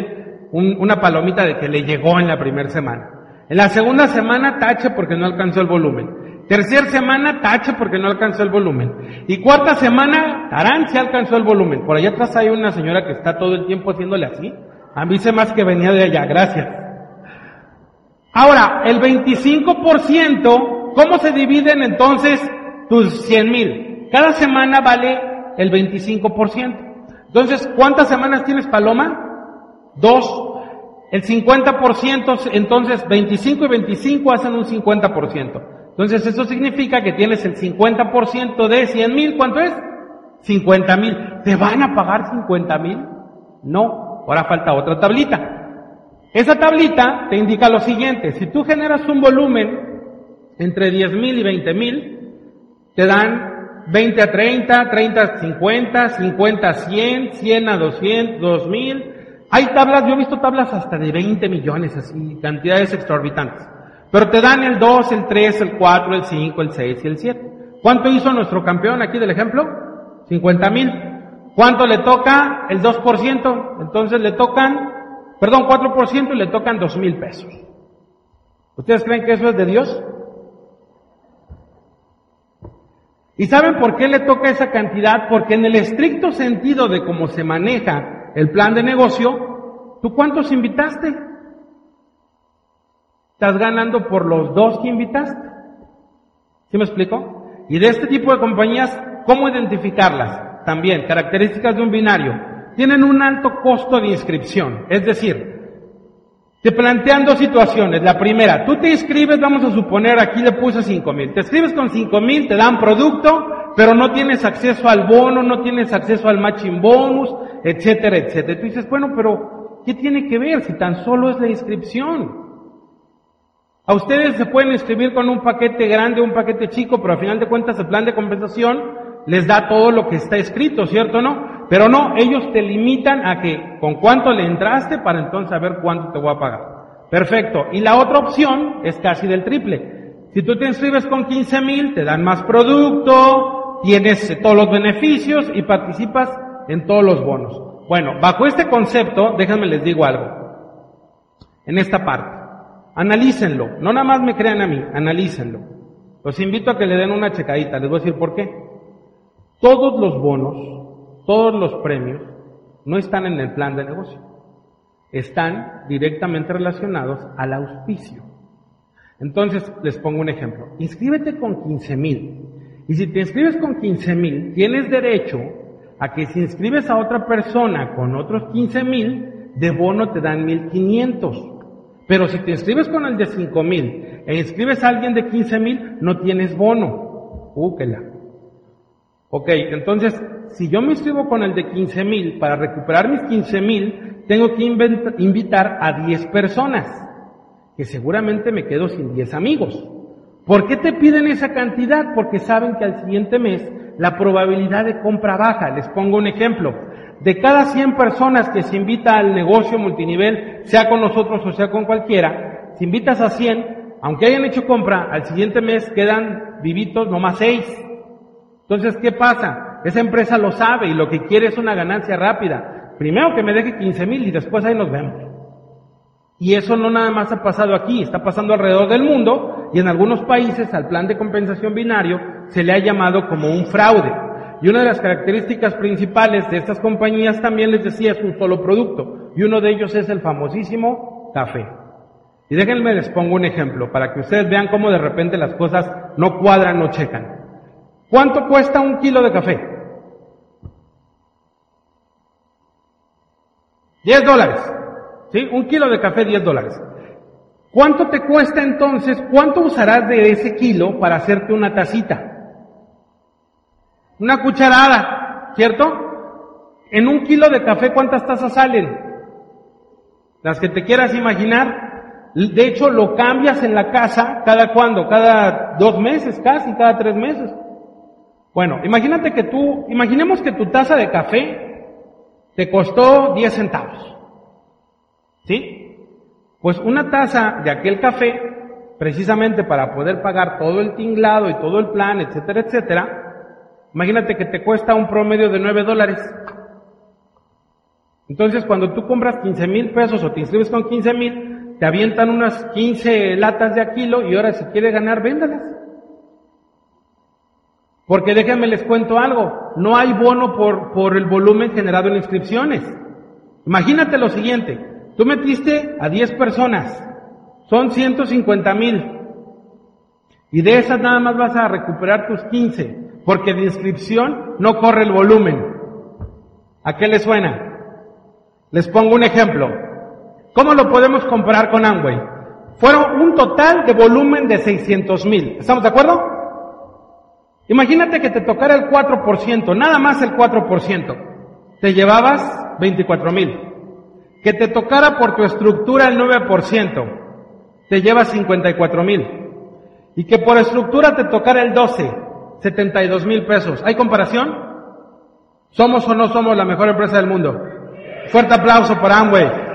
un, una palomita de que le llegó en la primera semana. En la segunda semana tache porque no alcanzó el volumen. Tercera semana tache porque no alcanzó el volumen. Y cuarta semana, tarán, se alcanzó el volumen. Por allá atrás hay una señora que está todo el tiempo haciéndole así. A mí se más que venía de allá, gracias. Ahora, el 25%, ¿cómo se dividen entonces tus 100 mil? Cada semana vale el 25%. Entonces, ¿cuántas semanas tienes, Paloma? Dos. El 50%, entonces 25 y 25 hacen un 50%. Entonces, eso significa que tienes el 50% de 100 mil, ¿cuánto es? 50 mil. ¿Te van a pagar 50 mil? No. Ahora falta otra tablita. Esa tablita te indica lo siguiente. Si tú generas un volumen entre 10 mil y 20 mil, te dan 20 a 30, 30 a 50, 50 a 100, 100 a 200, 2000, Hay tablas, yo he visto tablas hasta de 20 millones, así, cantidades exorbitantes. Pero te dan el 2, el 3, el 4, el 5, el 6 y el 7. ¿Cuánto hizo nuestro campeón aquí del ejemplo? 50 mil. ¿Cuánto le toca? El 2%. Entonces le tocan, perdón, 4% y le tocan 2 mil pesos. ¿Ustedes creen que eso es de Dios? ¿Y saben por qué le toca esa cantidad? Porque en el estricto sentido de cómo se maneja el plan de negocio, ¿tú cuántos invitaste? Estás ganando por los dos que invitaste. ¿Sí me explico? Y de este tipo de compañías, ¿cómo identificarlas? También, características de un binario. Tienen un alto costo de inscripción. Es decir, te plantean dos situaciones. La primera, tú te inscribes, vamos a suponer, aquí le puse cinco mil. Te inscribes con cinco mil, te dan producto, pero no tienes acceso al bono, no tienes acceso al matching bonus, etcétera, etcétera. tú dices, bueno, pero ¿qué tiene que ver si tan solo es la inscripción? A ustedes se pueden inscribir con un paquete grande, un paquete chico, pero al final de cuentas el plan de compensación les da todo lo que está escrito, ¿cierto o no? Pero no, ellos te limitan a que con cuánto le entraste para entonces saber cuánto te voy a pagar. Perfecto. Y la otra opción es casi del triple. Si tú te inscribes con 15 mil, te dan más producto, tienes todos los beneficios y participas en todos los bonos. Bueno, bajo este concepto, déjenme les digo algo. En esta parte. Analícenlo. No nada más me crean a mí, analícenlo. Los invito a que le den una checadita. Les voy a decir por qué. Todos los bonos todos los premios no están en el plan de negocio, están directamente relacionados al auspicio. Entonces, les pongo un ejemplo. Inscríbete con 15 mil. Y si te inscribes con 15 mil, tienes derecho a que si inscribes a otra persona con otros 15 mil, de bono te dan 1500. Pero si te inscribes con el de 5 mil e inscribes a alguien de 15 mil, no tienes bono. Úquela. Ok, entonces si yo me inscribo con el de 15 mil, para recuperar mis 15 mil, tengo que invitar a 10 personas, que seguramente me quedo sin 10 amigos. ¿Por qué te piden esa cantidad? Porque saben que al siguiente mes la probabilidad de compra baja. Les pongo un ejemplo. De cada 100 personas que se invita al negocio multinivel, sea con nosotros o sea con cualquiera, si invitas a 100, aunque hayan hecho compra, al siguiente mes quedan vivitos nomás 6. Entonces, ¿qué pasa? Esa empresa lo sabe y lo que quiere es una ganancia rápida. Primero que me deje 15 mil y después ahí nos vemos. Y eso no nada más ha pasado aquí, está pasando alrededor del mundo y en algunos países al plan de compensación binario se le ha llamado como un fraude. Y una de las características principales de estas compañías también les decía es un solo producto y uno de ellos es el famosísimo café. Y déjenme les pongo un ejemplo para que ustedes vean cómo de repente las cosas no cuadran, no checan. ¿Cuánto cuesta un kilo de café? 10 dólares. ¿Sí? Un kilo de café, 10 dólares. ¿Cuánto te cuesta entonces? ¿Cuánto usarás de ese kilo para hacerte una tacita? Una cucharada, ¿cierto? En un kilo de café, ¿cuántas tazas salen? Las que te quieras imaginar. De hecho, lo cambias en la casa cada cuando, cada dos meses, casi, cada tres meses. Bueno, imagínate que tú, imaginemos que tu taza de café te costó 10 centavos. ¿Sí? Pues una taza de aquel café, precisamente para poder pagar todo el tinglado y todo el plan, etcétera, etcétera, imagínate que te cuesta un promedio de 9 dólares. Entonces, cuando tú compras 15 mil pesos o te inscribes con 15 mil, te avientan unas 15 latas de a kilo y ahora si quieres ganar, véndalas. Porque déjenme les cuento algo, no hay bono por, por el volumen generado en inscripciones. Imagínate lo siguiente, tú metiste a 10 personas, son 150 mil, y de esas nada más vas a recuperar tus 15, porque de inscripción no corre el volumen. ¿A qué les suena? Les pongo un ejemplo. ¿Cómo lo podemos comparar con Amway? Fueron un total de volumen de 600 mil. ¿Estamos de acuerdo? Imagínate que te tocara el 4%, nada más el 4%. Te llevabas 24 mil. Que te tocara por tu estructura el 9%, te llevas 54 mil. Y que por estructura te tocara el 12, 72 mil pesos. ¿Hay comparación? ¿Somos o no somos la mejor empresa del mundo? Fuerte aplauso para Amway.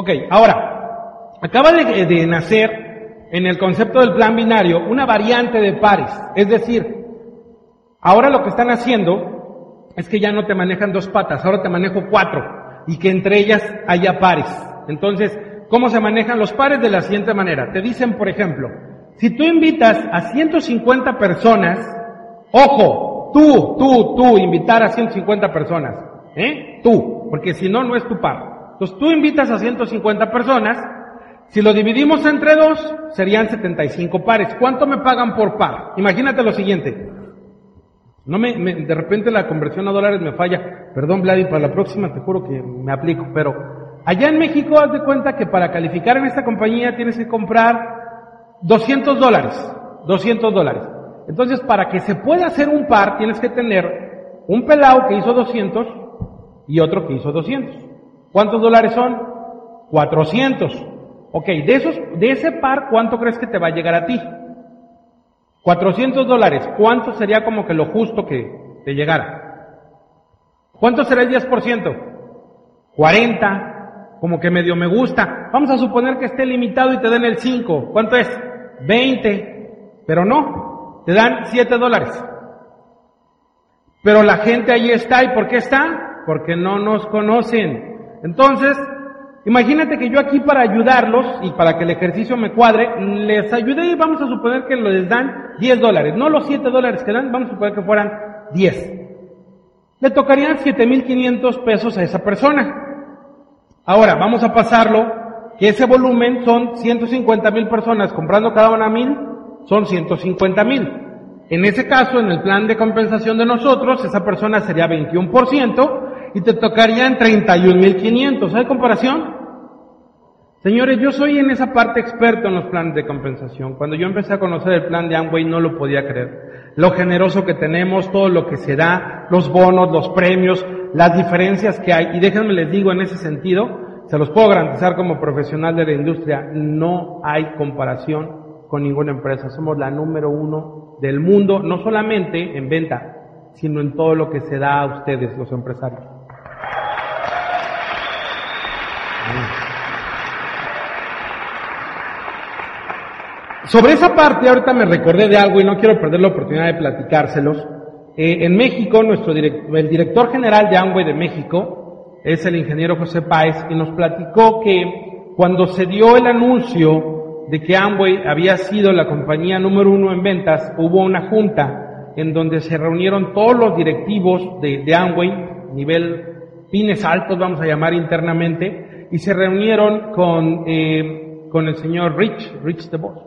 Ok, ahora, acaba de, nacer en el concepto del plan binario una variante de pares. Es decir, ahora lo que están haciendo es que ya no te manejan dos patas, ahora te manejo cuatro y que entre ellas haya pares. Entonces, ¿cómo se manejan los pares? De la siguiente manera. Te dicen, por ejemplo, si tú invitas a 150 personas, ojo, tú, tú, tú, invitar a 150 personas, ¿eh? Tú, porque si no, no es tu par. Entonces tú invitas a 150 personas, si lo dividimos entre dos, serían 75 pares. ¿Cuánto me pagan por par? Imagínate lo siguiente. No me, de repente la conversión a dólares me falla. Perdón, Vladi, para la próxima te juro que me aplico. Pero allá en México haz de cuenta que para calificar en esta compañía tienes que comprar 200 dólares. 200 dólares. Entonces, para que se pueda hacer un par, tienes que tener un pelado que hizo 200 y otro que hizo 200. ¿Cuántos dólares son? 400. Ok, de esos, de ese par, ¿cuánto crees que te va a llegar a ti? 400 dólares. ¿Cuánto sería como que lo justo que te llegara? ¿Cuánto será el 10%? 40. Como que medio me gusta. Vamos a suponer que esté limitado y te den el 5. ¿Cuánto es? 20. Pero no. Te dan 7 dólares. Pero la gente ahí está. ¿Y por qué está? Porque no nos conocen. Entonces, imagínate que yo aquí para ayudarlos y para que el ejercicio me cuadre, les ayudé y vamos a suponer que les dan 10 dólares, no los 7 dólares que dan, vamos a suponer que fueran 10. Le tocarían 7.500 pesos a esa persona. Ahora, vamos a pasarlo, que ese volumen son 150 mil personas comprando cada una mil, son 150 mil. En ese caso, en el plan de compensación de nosotros, esa persona sería 21%, y te tocarían 31.500. ¿Hay comparación? Señores, yo soy en esa parte experto en los planes de compensación. Cuando yo empecé a conocer el plan de Amway no lo podía creer. Lo generoso que tenemos, todo lo que se da, los bonos, los premios, las diferencias que hay. Y déjenme les digo en ese sentido, se los puedo garantizar como profesional de la industria, no hay comparación con ninguna empresa. Somos la número uno del mundo, no solamente en venta, sino en todo lo que se da a ustedes, los empresarios. Sobre esa parte, ahorita me recordé de algo y no quiero perder la oportunidad de platicárselos. Eh, en México, nuestro el director general de Amway de México es el ingeniero José Páez y nos platicó que cuando se dio el anuncio de que Amway había sido la compañía número uno en ventas, hubo una junta en donde se reunieron todos los directivos de, de Amway, nivel pines altos, vamos a llamar internamente, y se reunieron con, eh, con el señor Rich, Rich DeVos.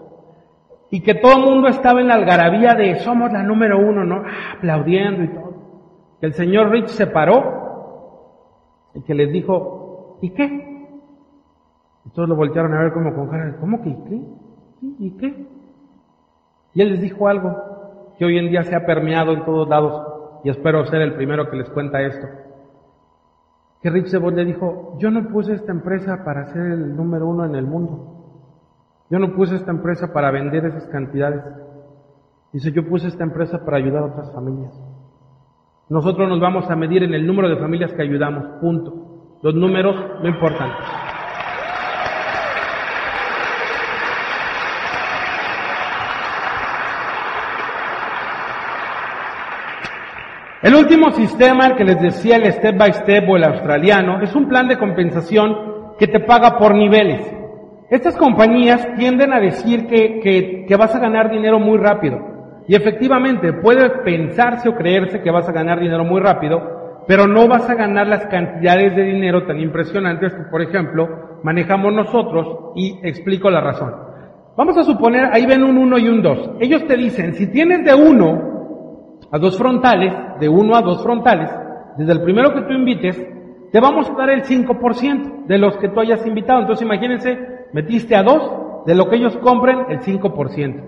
Y que todo el mundo estaba en la algarabía de somos la número uno, ¿no? Ah, aplaudiendo y todo. Que el señor Rich se paró y que les dijo, ¿y qué? Y todos lo voltearon a ver como con cara ¿cómo que y qué? ¿Y qué? Y él les dijo algo que hoy en día se ha permeado en todos lados y espero ser el primero que les cuenta esto que Rich le dijo, yo no puse esta empresa para ser el número uno en el mundo. Yo no puse esta empresa para vender esas cantidades. Dice, yo puse esta empresa para ayudar a otras familias. Nosotros nos vamos a medir en el número de familias que ayudamos, punto. Los números no importan. El último sistema, el que les decía el step by step o el australiano, es un plan de compensación que te paga por niveles. Estas compañías tienden a decir que, que, vas a ganar dinero muy rápido. Y efectivamente, puede pensarse o creerse que vas a ganar dinero muy rápido, pero no vas a ganar las cantidades de dinero tan impresionantes que, por ejemplo, manejamos nosotros y explico la razón. Vamos a suponer, ahí ven un 1 y un 2. Ellos te dicen, si tienes de 1 a dos frontales, de uno a dos frontales, desde el primero que tú invites, te vamos a dar el 5% de los que tú hayas invitado. Entonces imagínense, metiste a dos, de lo que ellos compren, el 5%.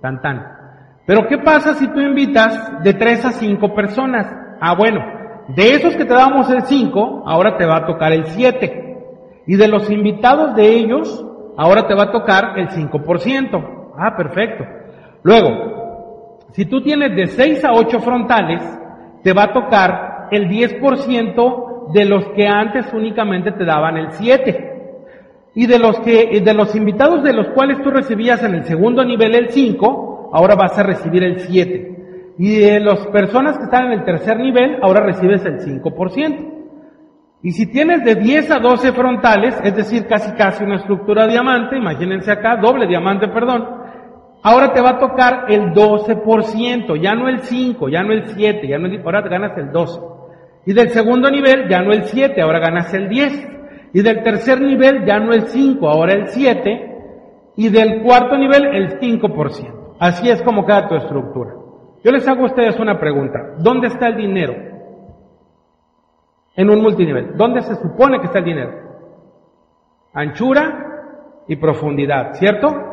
Tan tan. Pero ¿qué pasa si tú invitas de tres a cinco personas? Ah, bueno, de esos que te damos el 5, ahora te va a tocar el 7. Y de los invitados de ellos, ahora te va a tocar el 5%. Ah, perfecto. Luego, Si tú tienes de 6 a 8 frontales, te va a tocar el 10% de los que antes únicamente te daban el 7. Y de los que, de los invitados de los cuales tú recibías en el segundo nivel el 5, ahora vas a recibir el 7. Y de las personas que están en el tercer nivel, ahora recibes el 5%. Y si tienes de 10 a 12 frontales, es decir, casi casi una estructura diamante, imagínense acá, doble diamante, perdón, ahora te va a tocar el 12%, ya no el 5, ya no el 7, ya no el, ahora ganas el 12. Y del segundo nivel ya no el 7, ahora ganas el 10. Y del tercer nivel ya no el 5, ahora el 7. Y del cuarto nivel el 5%. Así es como queda tu estructura. Yo les hago a ustedes una pregunta. ¿Dónde está el dinero? En un multinivel. ¿Dónde se supone que está el dinero? Anchura y profundidad, ¿cierto?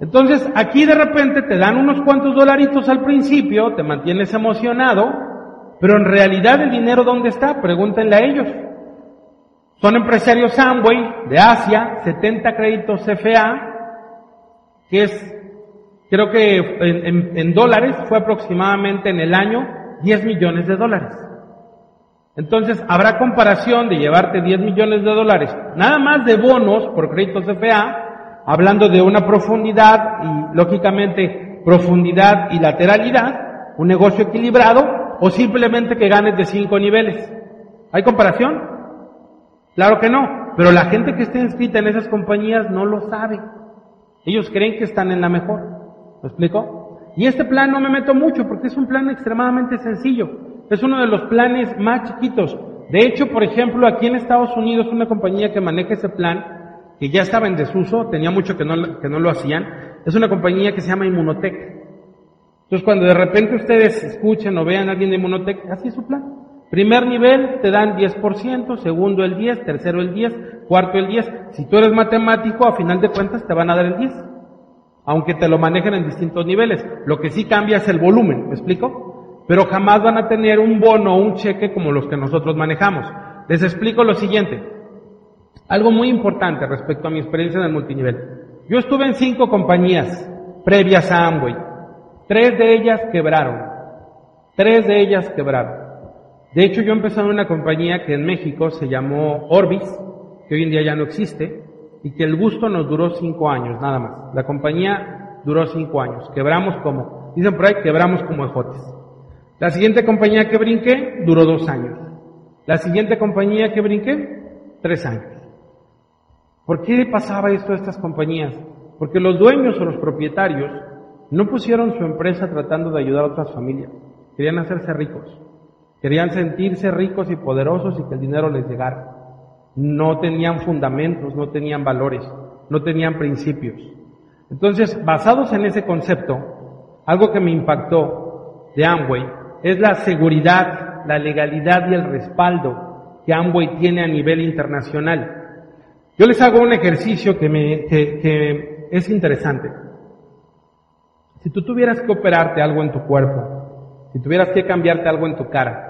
Entonces, aquí de repente te dan unos cuantos dolaritos al principio, te mantienes emocionado, pero en realidad el dinero ¿dónde está? Pregúntenle a ellos. Son empresarios Amway de Asia, 70 créditos CFA, que es, creo que en, en, dólares fue aproximadamente en el año 10 millones de dólares. Entonces, habrá comparación de llevarte 10 millones de dólares, nada más de bonos por créditos CFA, hablando de una profundidad y, lógicamente, profundidad y lateralidad, un negocio equilibrado, o simplemente que ganes de 5 niveles. ¿Hay comparación? Claro que no, pero la gente que está inscrita en esas compañías no lo sabe. Ellos creen que están en la mejor. ¿Me explico? Y este plan no me meto mucho porque es un plan extremadamente sencillo. Es uno de los planes más chiquitos. De hecho, por ejemplo, aquí en Estados Unidos una compañía que maneja ese plan, que ya estaba en desuso, tenía mucho que no, que no lo hacían, es una compañía que se llama Inmunotech. Entonces, cuando de repente ustedes escuchen o vean a alguien de Inmunotech, así es su plan. Primer nivel te dan 10%, segundo el 10, tercero el 10, cuarto el 10. Si tú eres matemático, a final de cuentas te van a dar el 10. Aunque te lo manejen en distintos niveles. Lo que sí cambia es el volumen, ¿me explico? Pero jamás van a tener un bono o un cheque como los que nosotros manejamos. Les explico lo siguiente. Algo muy importante respecto a mi experiencia en el multinivel. Yo estuve en cinco compañías previas a Amway. Tres de ellas quebraron. Tres de ellas quebraron. De hecho, yo empecé en una compañía que en México se llamó Orbis, que hoy en día ya no existe, y que el gusto nos duró cinco años, nada más. La compañía duró cinco años. Quebramos como, dicen por ahí, quebramos como ejotes. La siguiente compañía que brinqué duró dos años. La siguiente compañía que brinqué, tres años. ¿Por qué pasaba esto a estas compañías? Porque los dueños o los propietarios no pusieron su empresa tratando de ayudar a otras familias. Querían hacerse ricos. Querían sentirse ricos y poderosos y que el dinero les llegara. No tenían fundamentos, no tenían valores, no tenían principios. Entonces, basados en ese concepto, algo que me impactó de Amway es la seguridad, la legalidad y el respaldo que Amway tiene a nivel internacional. Yo les hago un ejercicio que, me, que, que es interesante. Si tú tuvieras que operarte algo en tu cuerpo, si tuvieras que cambiarte algo en tu cara,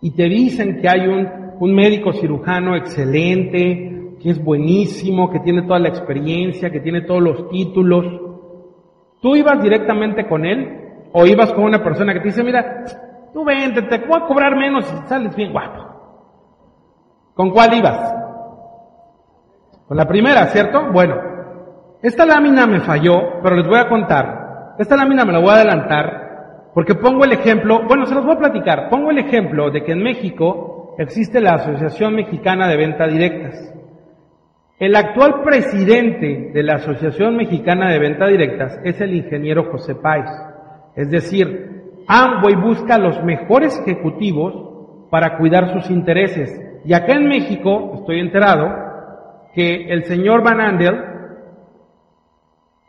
y te dicen que hay un, un médico cirujano excelente, que es buenísimo, que tiene toda la experiencia, que tiene todos los títulos, ¿tú ibas directamente con él? ¿O ibas con una persona que te dice, mira, tú vente, te voy a cobrar menos y sales bien guapo? ¿Con cuál ibas? Con la primera, ¿cierto? Bueno, esta lámina me falló, pero les voy a contar. Esta lámina me la voy a adelantar porque pongo el ejemplo, bueno, se los voy a platicar, pongo el ejemplo de que en México existe la Asociación Mexicana de Venta Directas. El actual presidente de la Asociación Mexicana de Venta Directas es el ingeniero José Páez. Es decir, Amway busca los mejores ejecutivos para cuidar sus intereses. Y acá en México, estoy enterado, que el señor Van Andel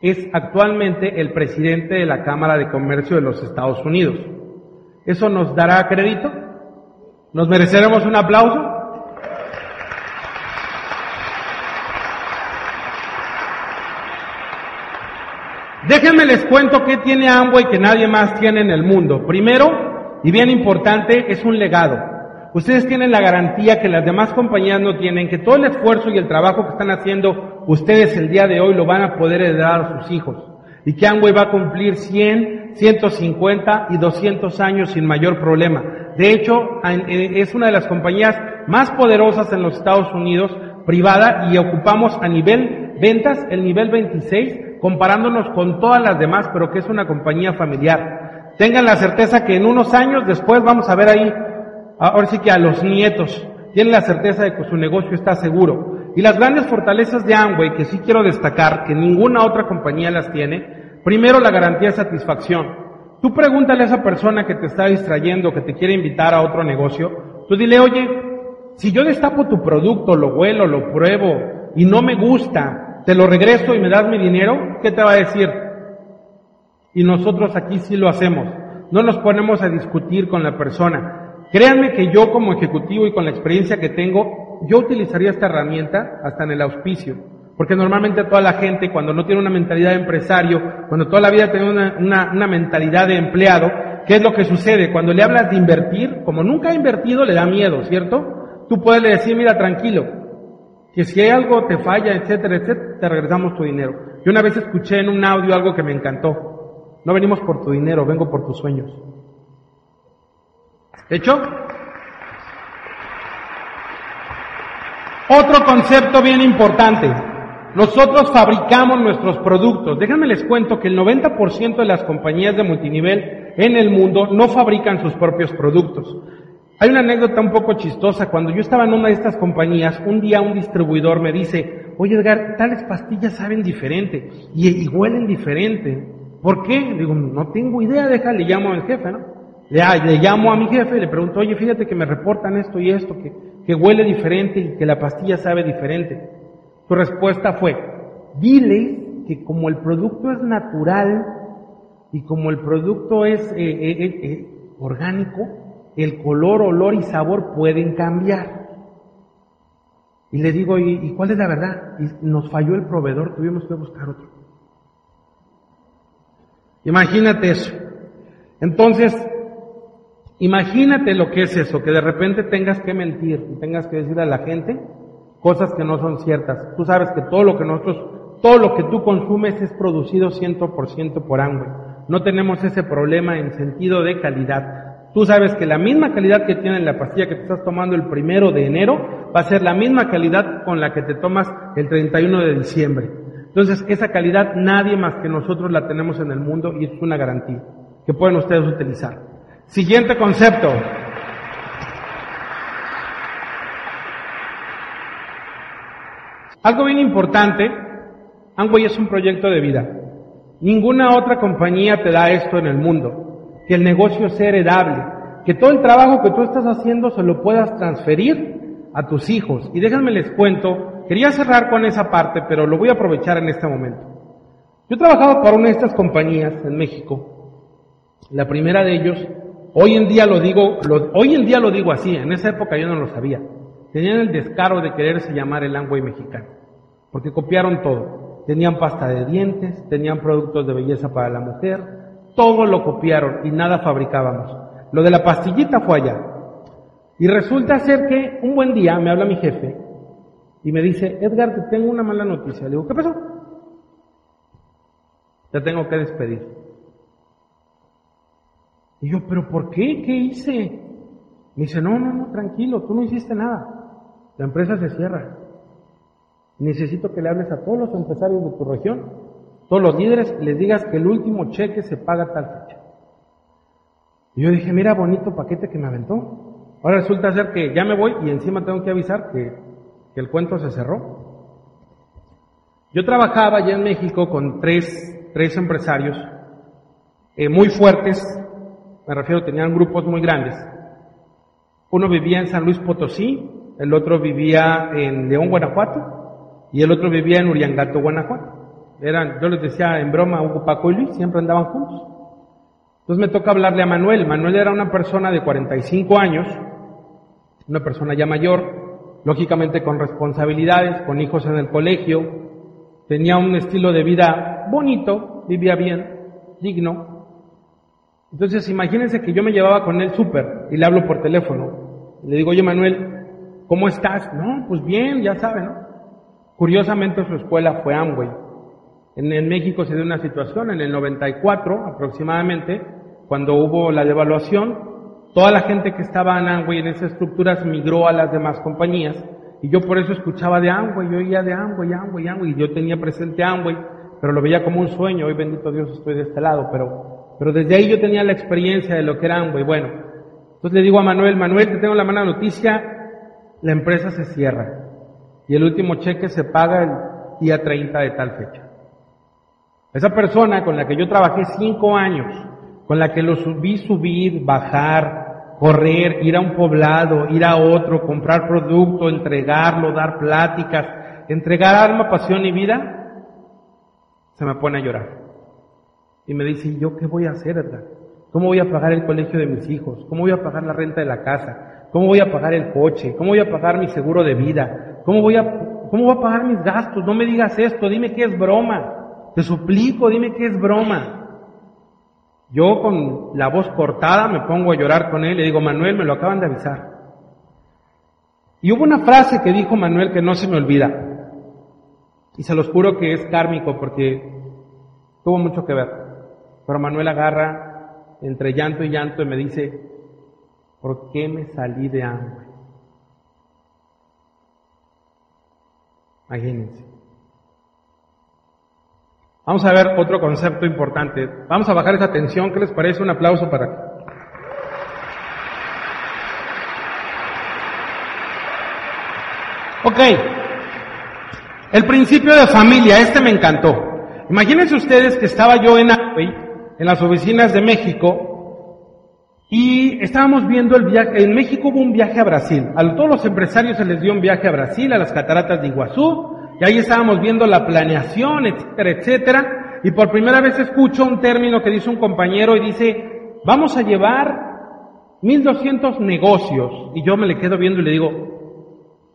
es actualmente el presidente de la Cámara de Comercio de los Estados Unidos. ¿Eso nos dará crédito? ¿Nos mereceremos un aplauso? Déjenme les cuento qué tiene Amway que nadie más tiene en el mundo. Primero, y bien importante, es un legado. Ustedes tienen la garantía que las demás compañías no tienen, que todo el esfuerzo y el trabajo que están haciendo ustedes el día de hoy lo van a poder heredar a sus hijos. Y que Amway va a cumplir 100, 150 y 200 años sin mayor problema. De hecho, es una de las compañías más poderosas en los Estados Unidos, privada, y ocupamos a nivel ventas el nivel 26, comparándonos con todas las demás, pero que es una compañía familiar. Tengan la certeza que en unos años después vamos a ver ahí, ahora sí que a los nietos, tienen la certeza de que su negocio está seguro. Y las grandes fortalezas de Amway, que sí quiero destacar, que ninguna otra compañía las tiene, primero la garantía de satisfacción. Tú pregúntale a esa persona que te está distrayendo, que te quiere invitar a otro negocio, tú dile, oye, si yo destapo tu producto, lo huelo, lo pruebo y no me gusta, te lo regreso y me das mi dinero, ¿qué te va a decir? Y nosotros aquí sí lo hacemos. No nos ponemos a discutir con la persona. Créanme que yo como ejecutivo y con la experiencia que tengo, yo utilizaría esta herramienta hasta en el auspicio. Porque normalmente toda la gente, cuando no tiene una mentalidad de empresario, cuando toda la vida tiene una, una, mentalidad de empleado, ¿qué es lo que sucede? Cuando le hablas de invertir, como nunca ha invertido, le da miedo, ¿cierto? Tú puedes decir, mira, tranquilo, que si hay algo te falla, etcétera, etcétera, te regresamos tu dinero. Yo una vez escuché en un audio algo que me encantó. No venimos por tu dinero, vengo por tus sueños. ¿Hecho? Otro concepto bien importante. Nosotros fabricamos nuestros productos. Déjenme les cuento que el 90% de las compañías de multinivel en el mundo no fabrican sus propios productos. Hay una anécdota un poco chistosa. Cuando yo estaba en una de estas compañías, un día un distribuidor me dice, oye Edgar, tales pastillas saben diferente y, y huelen diferente. ¿Por qué? Digo, no tengo idea, déjale, llamo al jefe, ¿no? Le, llamo a mi jefe y le pregunto, oye, fíjate que me reportan esto y esto, que, que huele diferente y que la pastilla sabe diferente. Su respuesta fue, dile que como el producto es natural y como el producto es eh, eh, eh, orgánico, el color, olor y sabor pueden cambiar. Y le digo, ¿y, ¿y cuál es la verdad? Y nos falló el proveedor, tuvimos que buscar otro. Imagínate eso. Entonces, Imagínate lo que es eso, que de repente tengas que mentir y tengas que decir a la gente cosas que no son ciertas. Tú sabes que todo lo que nosotros, todo lo que tú consumes es producido 100% por Amway. No tenemos ese problema en sentido de calidad. Tú sabes que la misma calidad que tiene la pastilla que te estás tomando el primero de enero va a ser la misma calidad con la que te tomas el 31 de diciembre. Entonces, esa calidad nadie más que nosotros la tenemos en el mundo y es una garantía que pueden ustedes utilizar. Siguiente concepto. Algo bien importante, Amway es un proyecto de vida. Ninguna otra compañía te da esto en el mundo. Que el negocio sea heredable. Que todo el trabajo que tú estás haciendo se lo puedas transferir a tus hijos. Y déjenme les cuento, quería cerrar con esa parte, pero lo voy a aprovechar en este momento. Yo he trabajado para una de estas compañías en México. La primera de ellos Hoy en día lo digo, hoy en día lo digo así, en esa época yo no lo sabía. Tenían el descaro de quererse llamar el Amway mexicano, porque copiaron todo. Tenían pasta de dientes, tenían productos de belleza para la mujer, todo lo copiaron y nada fabricábamos. Lo de la pastillita fue allá. Y resulta ser que un buen día me habla mi jefe y me dice, Edgar, te tengo una mala noticia. Le digo, ¿qué pasó? Te tengo que despedir. Y yo, ¿pero por qué? ¿Qué hice? Me dice, no, no, no, tranquilo, tú no hiciste nada. La empresa se cierra. Necesito que le hables a todos los empresarios de tu región, todos los líderes, les digas que el último cheque se paga tal fecha. Y yo dije, mira, bonito paquete que me aventó. Ahora resulta ser que ya me voy y encima tengo que avisar que, el cuento se cerró. Yo trabajaba allá en México con tres, tres empresarios eh, muy fuertes, me refiero, tenían grupos muy grandes. Uno vivía en San Luis Potosí, el otro vivía en León, Guanajuato, y el otro vivía en Uriangato, Guanajuato. Eran, yo les decía en broma, Hugo, Paco y Luis, siempre andaban juntos. Entonces me toca hablarle a Manuel. Manuel era una persona de 45 años, una persona ya mayor, lógicamente con responsabilidades, con hijos en el colegio, tenía un estilo de vida bonito, vivía bien, digno, entonces, imagínense que yo me llevaba con él súper y le hablo por teléfono. Le digo, oye Manuel, ¿cómo estás? No, pues bien, ya sabe, ¿no? Curiosamente su escuela fue Amway. En, en México se dio una situación, en el 94 aproximadamente, cuando hubo la devaluación, toda la gente que estaba en Amway en esas estructuras migró a las demás compañías y yo por eso escuchaba de Amway, yo oía de Amway, Amway, Amway, y yo tenía presente Amway, pero lo veía como un sueño, hoy bendito Dios estoy de este lado, pero, pero desde ahí yo tenía la experiencia de lo que era Amway. Bueno, entonces le digo a Manuel, Manuel, te tengo la mala noticia, la empresa se cierra y el último cheque se paga el día 30 de tal fecha. Esa persona con la que yo trabajé cinco años, con la que lo vi subir, bajar, correr, ir a un poblado, ir a otro, comprar producto, entregarlo, dar pláticas, entregar alma, pasión y vida, se me pone a llorar. Y me dice, ¿y yo qué voy a hacer? ¿Cómo voy a pagar el colegio de mis hijos? ¿Cómo voy a pagar la renta de la casa? ¿Cómo voy a pagar el coche? ¿Cómo voy a pagar mi seguro de vida? ¿Cómo voy a, cómo voy a pagar mis gastos? No me digas esto, dime que es broma. Te suplico, dime que es broma. Yo con la voz cortada me pongo a llorar con él y le digo, Manuel, me lo acaban de avisar. Y hubo una frase que dijo Manuel que no se me olvida. Y se los juro que es kármico porque tuvo mucho que ver. Pero Manuel agarra entre llanto y llanto y me dice, ¿por qué me salí de hambre? Imagínense. Vamos a ver otro concepto importante. Vamos a bajar esa tensión. ¿Qué les parece? Un aplauso para... Ok. El principio de familia, este me encantó. Imagínense ustedes que estaba yo en en las oficinas de México, y estábamos viendo el viaje, en México hubo un viaje a Brasil. A todos los empresarios se les dio un viaje a Brasil, a las cataratas de Iguazú, y ahí estábamos viendo la planeación, etcétera, etcétera. Y por primera vez escucho un término que dice un compañero y dice, vamos a llevar 1200 negocios. Y yo me le quedo viendo y le digo,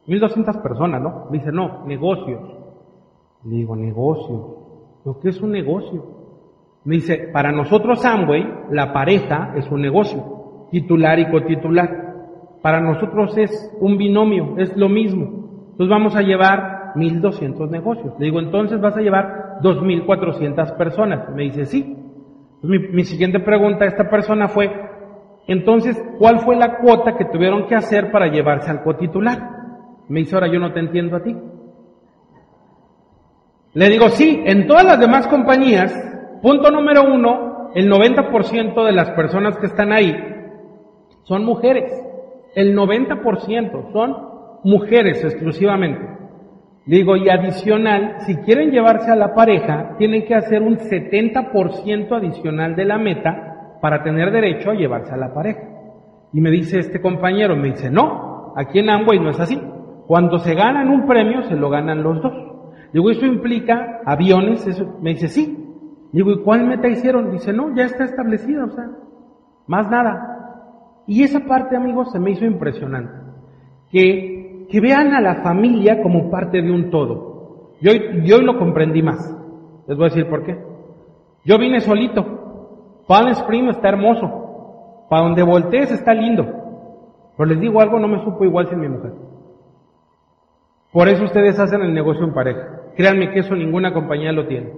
1200 personas, ¿no? Me dice, no, negocios. Le digo, negocio. ¿Lo que es un negocio? Me dice, para nosotros Amway, la pareja es un negocio, titular y cotitular. Para nosotros es un binomio, es lo mismo. Entonces vamos a llevar 1.200 negocios. Le digo, entonces vas a llevar 2.400 personas. Me dice, sí. mi, mi siguiente pregunta a esta persona fue, entonces, ¿cuál fue la cuota que tuvieron que hacer para llevarse al cotitular? Me dice, ahora yo no te entiendo a ti. Le digo, sí, en todas las demás compañías, punto número uno, el 90% de las personas que están ahí son mujeres. El 90% son mujeres exclusivamente. Digo, y adicional, si quieren llevarse a la pareja, tienen que hacer un 70% adicional de la meta para tener derecho a llevarse a la pareja. Y me dice este compañero, me dice, no, aquí en Amway no es así. Cuando se ganan un premio, se lo ganan los dos. Digo, ¿eso implica aviones? Eso, me dice, sí. Digo, ¿y cuál meta hicieron? Dice, no, ya está establecida, o sea, más nada. Y esa parte, amigos, se me hizo impresionante. Que que vean a la familia como parte de un todo. Yo, yo hoy lo comprendí más. Les voy a decir por qué. Yo vine solito. Palm Springs está hermoso. Para donde voltees está lindo. Pero les digo algo, no me supo igual sin mi mujer. Por eso ustedes hacen el negocio en pareja. Créanme que eso ninguna compañía lo tiene.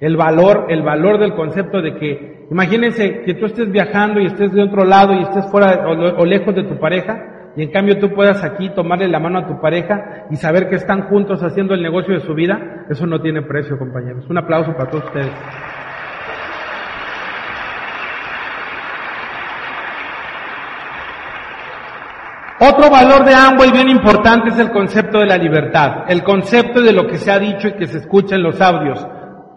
El valor, el valor del concepto de que, imagínense que tú estés viajando y estés de otro lado y estés fuera o lejos de tu pareja y en cambio tú puedas aquí tomarle la mano a tu pareja y saber que están juntos haciendo el negocio de su vida, eso no tiene precio, compañeros. Un aplauso para todos ustedes. Otro valor de Amway bien importante es el concepto de la libertad, el concepto de lo que se ha dicho y que se escucha en los audios.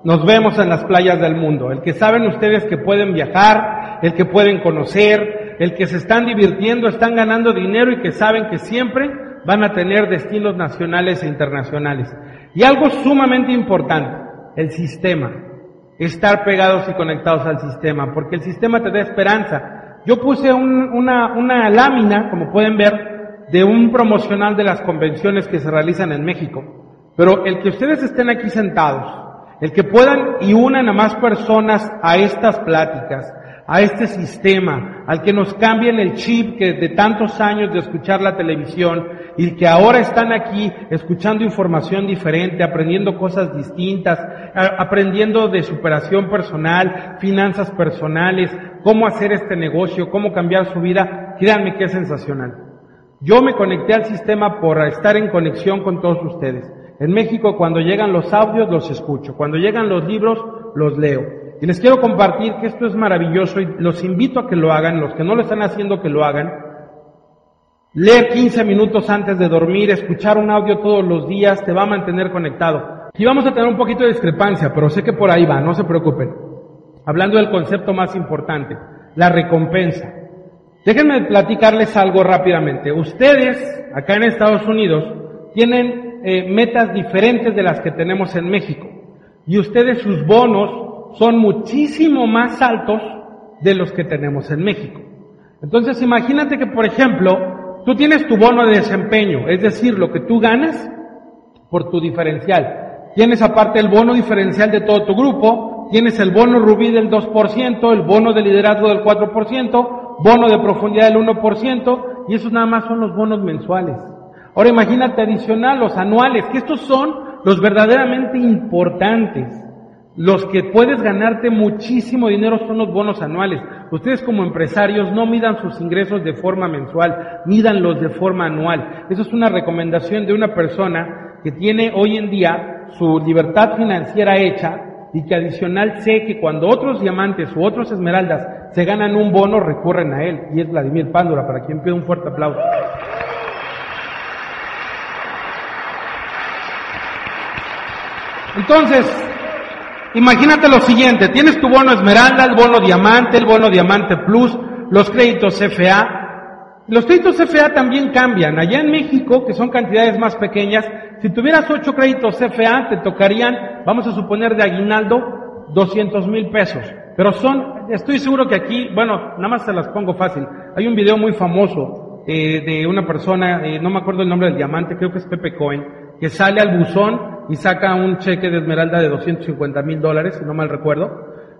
Nos vemos en las playas del mundo, el que saben ustedes que pueden viajar, el que pueden conocer, el que se están divirtiendo, están ganando dinero y que saben que siempre van a tener destinos nacionales e internacionales. Y algo sumamente importante, el sistema. Estar pegados y conectados al sistema, porque el sistema te da esperanza. Yo puse una, una lámina, como pueden ver, de un promocional de las convenciones que se realizan en México. Pero el que ustedes estén aquí sentados, el que puedan y unan a más personas a estas pláticas, a este sistema, al que nos cambien el chip que de tantos años de escuchar la televisión y que ahora están aquí escuchando información diferente, aprendiendo cosas distintas, aprendiendo de superación personal, finanzas personales, cómo hacer este negocio, cómo cambiar su vida, créanme que es sensacional. Yo me conecté al sistema por estar en conexión con todos ustedes. En México cuando llegan los audios los escucho, cuando llegan los libros los leo. Y les quiero compartir que esto es maravilloso y los invito a que lo hagan, los que no lo están haciendo que lo hagan. Leer 15 minutos antes de dormir, escuchar un audio todos los días, te va a mantener conectado. Y vamos a tener un poquito de discrepancia, pero sé que por ahí va, no se preocupen. Hablando del concepto más importante, la recompensa. Déjenme platicarles algo rápidamente. Ustedes, acá en Estados Unidos, tienen eh, metas diferentes de las que tenemos en México. Y ustedes sus bonos son muchísimo más altos de los que tenemos en México. Entonces imagínate que, por ejemplo, tú tienes tu bono de desempeño, es decir, lo que tú ganas por tu diferencial. Tienes aparte el bono diferencial de todo tu grupo, tienes el bono rubí del 2%, el bono de liderazgo del 4%, bono de profundidad del 1%, y esos nada más son los bonos mensuales. Ahora imagínate adicional los anuales, que estos son los verdaderamente importantes. Los que puedes ganarte muchísimo dinero son los bonos anuales. Ustedes como empresarios no midan sus ingresos de forma mensual, mídanlos de forma anual. Eso es una recomendación de una persona que tiene hoy en día su libertad financiera hecha y que adicional sé que cuando otros diamantes u otros esmeraldas se ganan un bono recurren a él. Y es Vladimir Pándora, para quien pido un fuerte aplauso. Entonces, imagínate lo siguiente, tienes tu bono esmeralda, el bono diamante, el bono diamante plus, los créditos FA. Los créditos FA también cambian. Allá en México, que son cantidades más pequeñas, si tuvieras ocho créditos FA, te tocarían, vamos a suponer de aguinaldo, 200 mil pesos. Pero son, estoy seguro que aquí, bueno, nada más se las pongo fácil. Hay un video muy famoso eh, de una persona, eh, no me acuerdo el nombre del diamante, creo que es Pepe Cohen, que sale al buzón y saca un cheque de esmeralda de 250 mil dólares, si no mal recuerdo,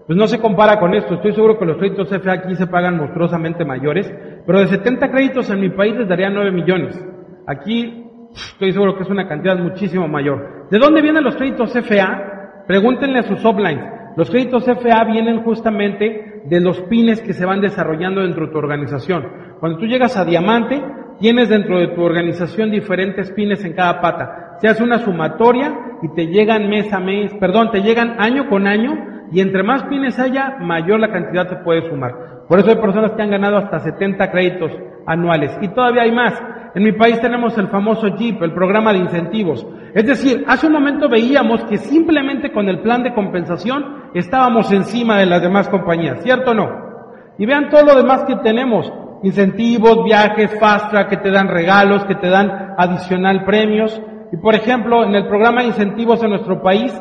pues no se compara con esto. Estoy seguro que los créditos FA aquí se pagan monstruosamente mayores, pero de 70 créditos en mi país les daría 9 millones. Aquí estoy seguro que es una cantidad muchísimo mayor. ¿De dónde vienen los créditos FA? Pregúntenle a sus uplines. Los créditos FA vienen justamente de los pines que se van desarrollando dentro de tu organización. Cuando tú llegas a diamante, tienes dentro de tu organización diferentes pines en cada pata se hace una sumatoria y te llegan mes a mes, perdón, te llegan año con año y entre más pines haya, mayor la cantidad te puede sumar. Por eso hay personas que han ganado hasta 70 créditos anuales y todavía hay más. En mi país tenemos el famoso JIP, el programa de incentivos. Es decir, hace un momento veíamos que simplemente con el plan de compensación estábamos encima de las demás compañías, ¿cierto o no? Y vean todo lo demás que tenemos. Incentivos, viajes, fast track que te dan regalos, que te dan adicional premios. Y por ejemplo, en el programa de incentivos en nuestro país,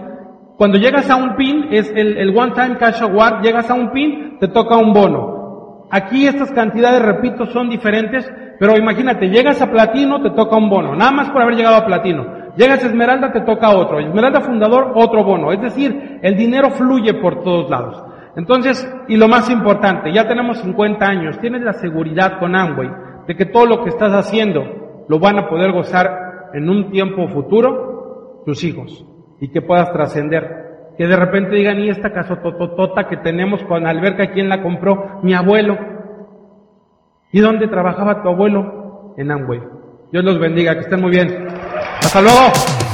cuando llegas a un PIN, es el, One Time Cash Award, llegas a un PIN, te toca un bono. Aquí estas cantidades, repito, son diferentes, pero imagínate, llegas a platino, te toca un bono, nada más por haber llegado a platino. Llegas a esmeralda, te toca otro. Esmeralda fundador, otro bono. Es decir, el dinero fluye por todos lados. Entonces, y lo más importante, ya tenemos 50 años, tienes la seguridad con Amway de que todo lo que estás haciendo lo van a poder gozar en un tiempo futuro tus hijos y que puedas trascender. Que de repente digan, ¿y esta casa tototota que tenemos con alberca, quién la compró? Mi abuelo. ¿Y dónde trabajaba tu abuelo? En Amway. Dios los bendiga, que estén muy bien. Hasta luego.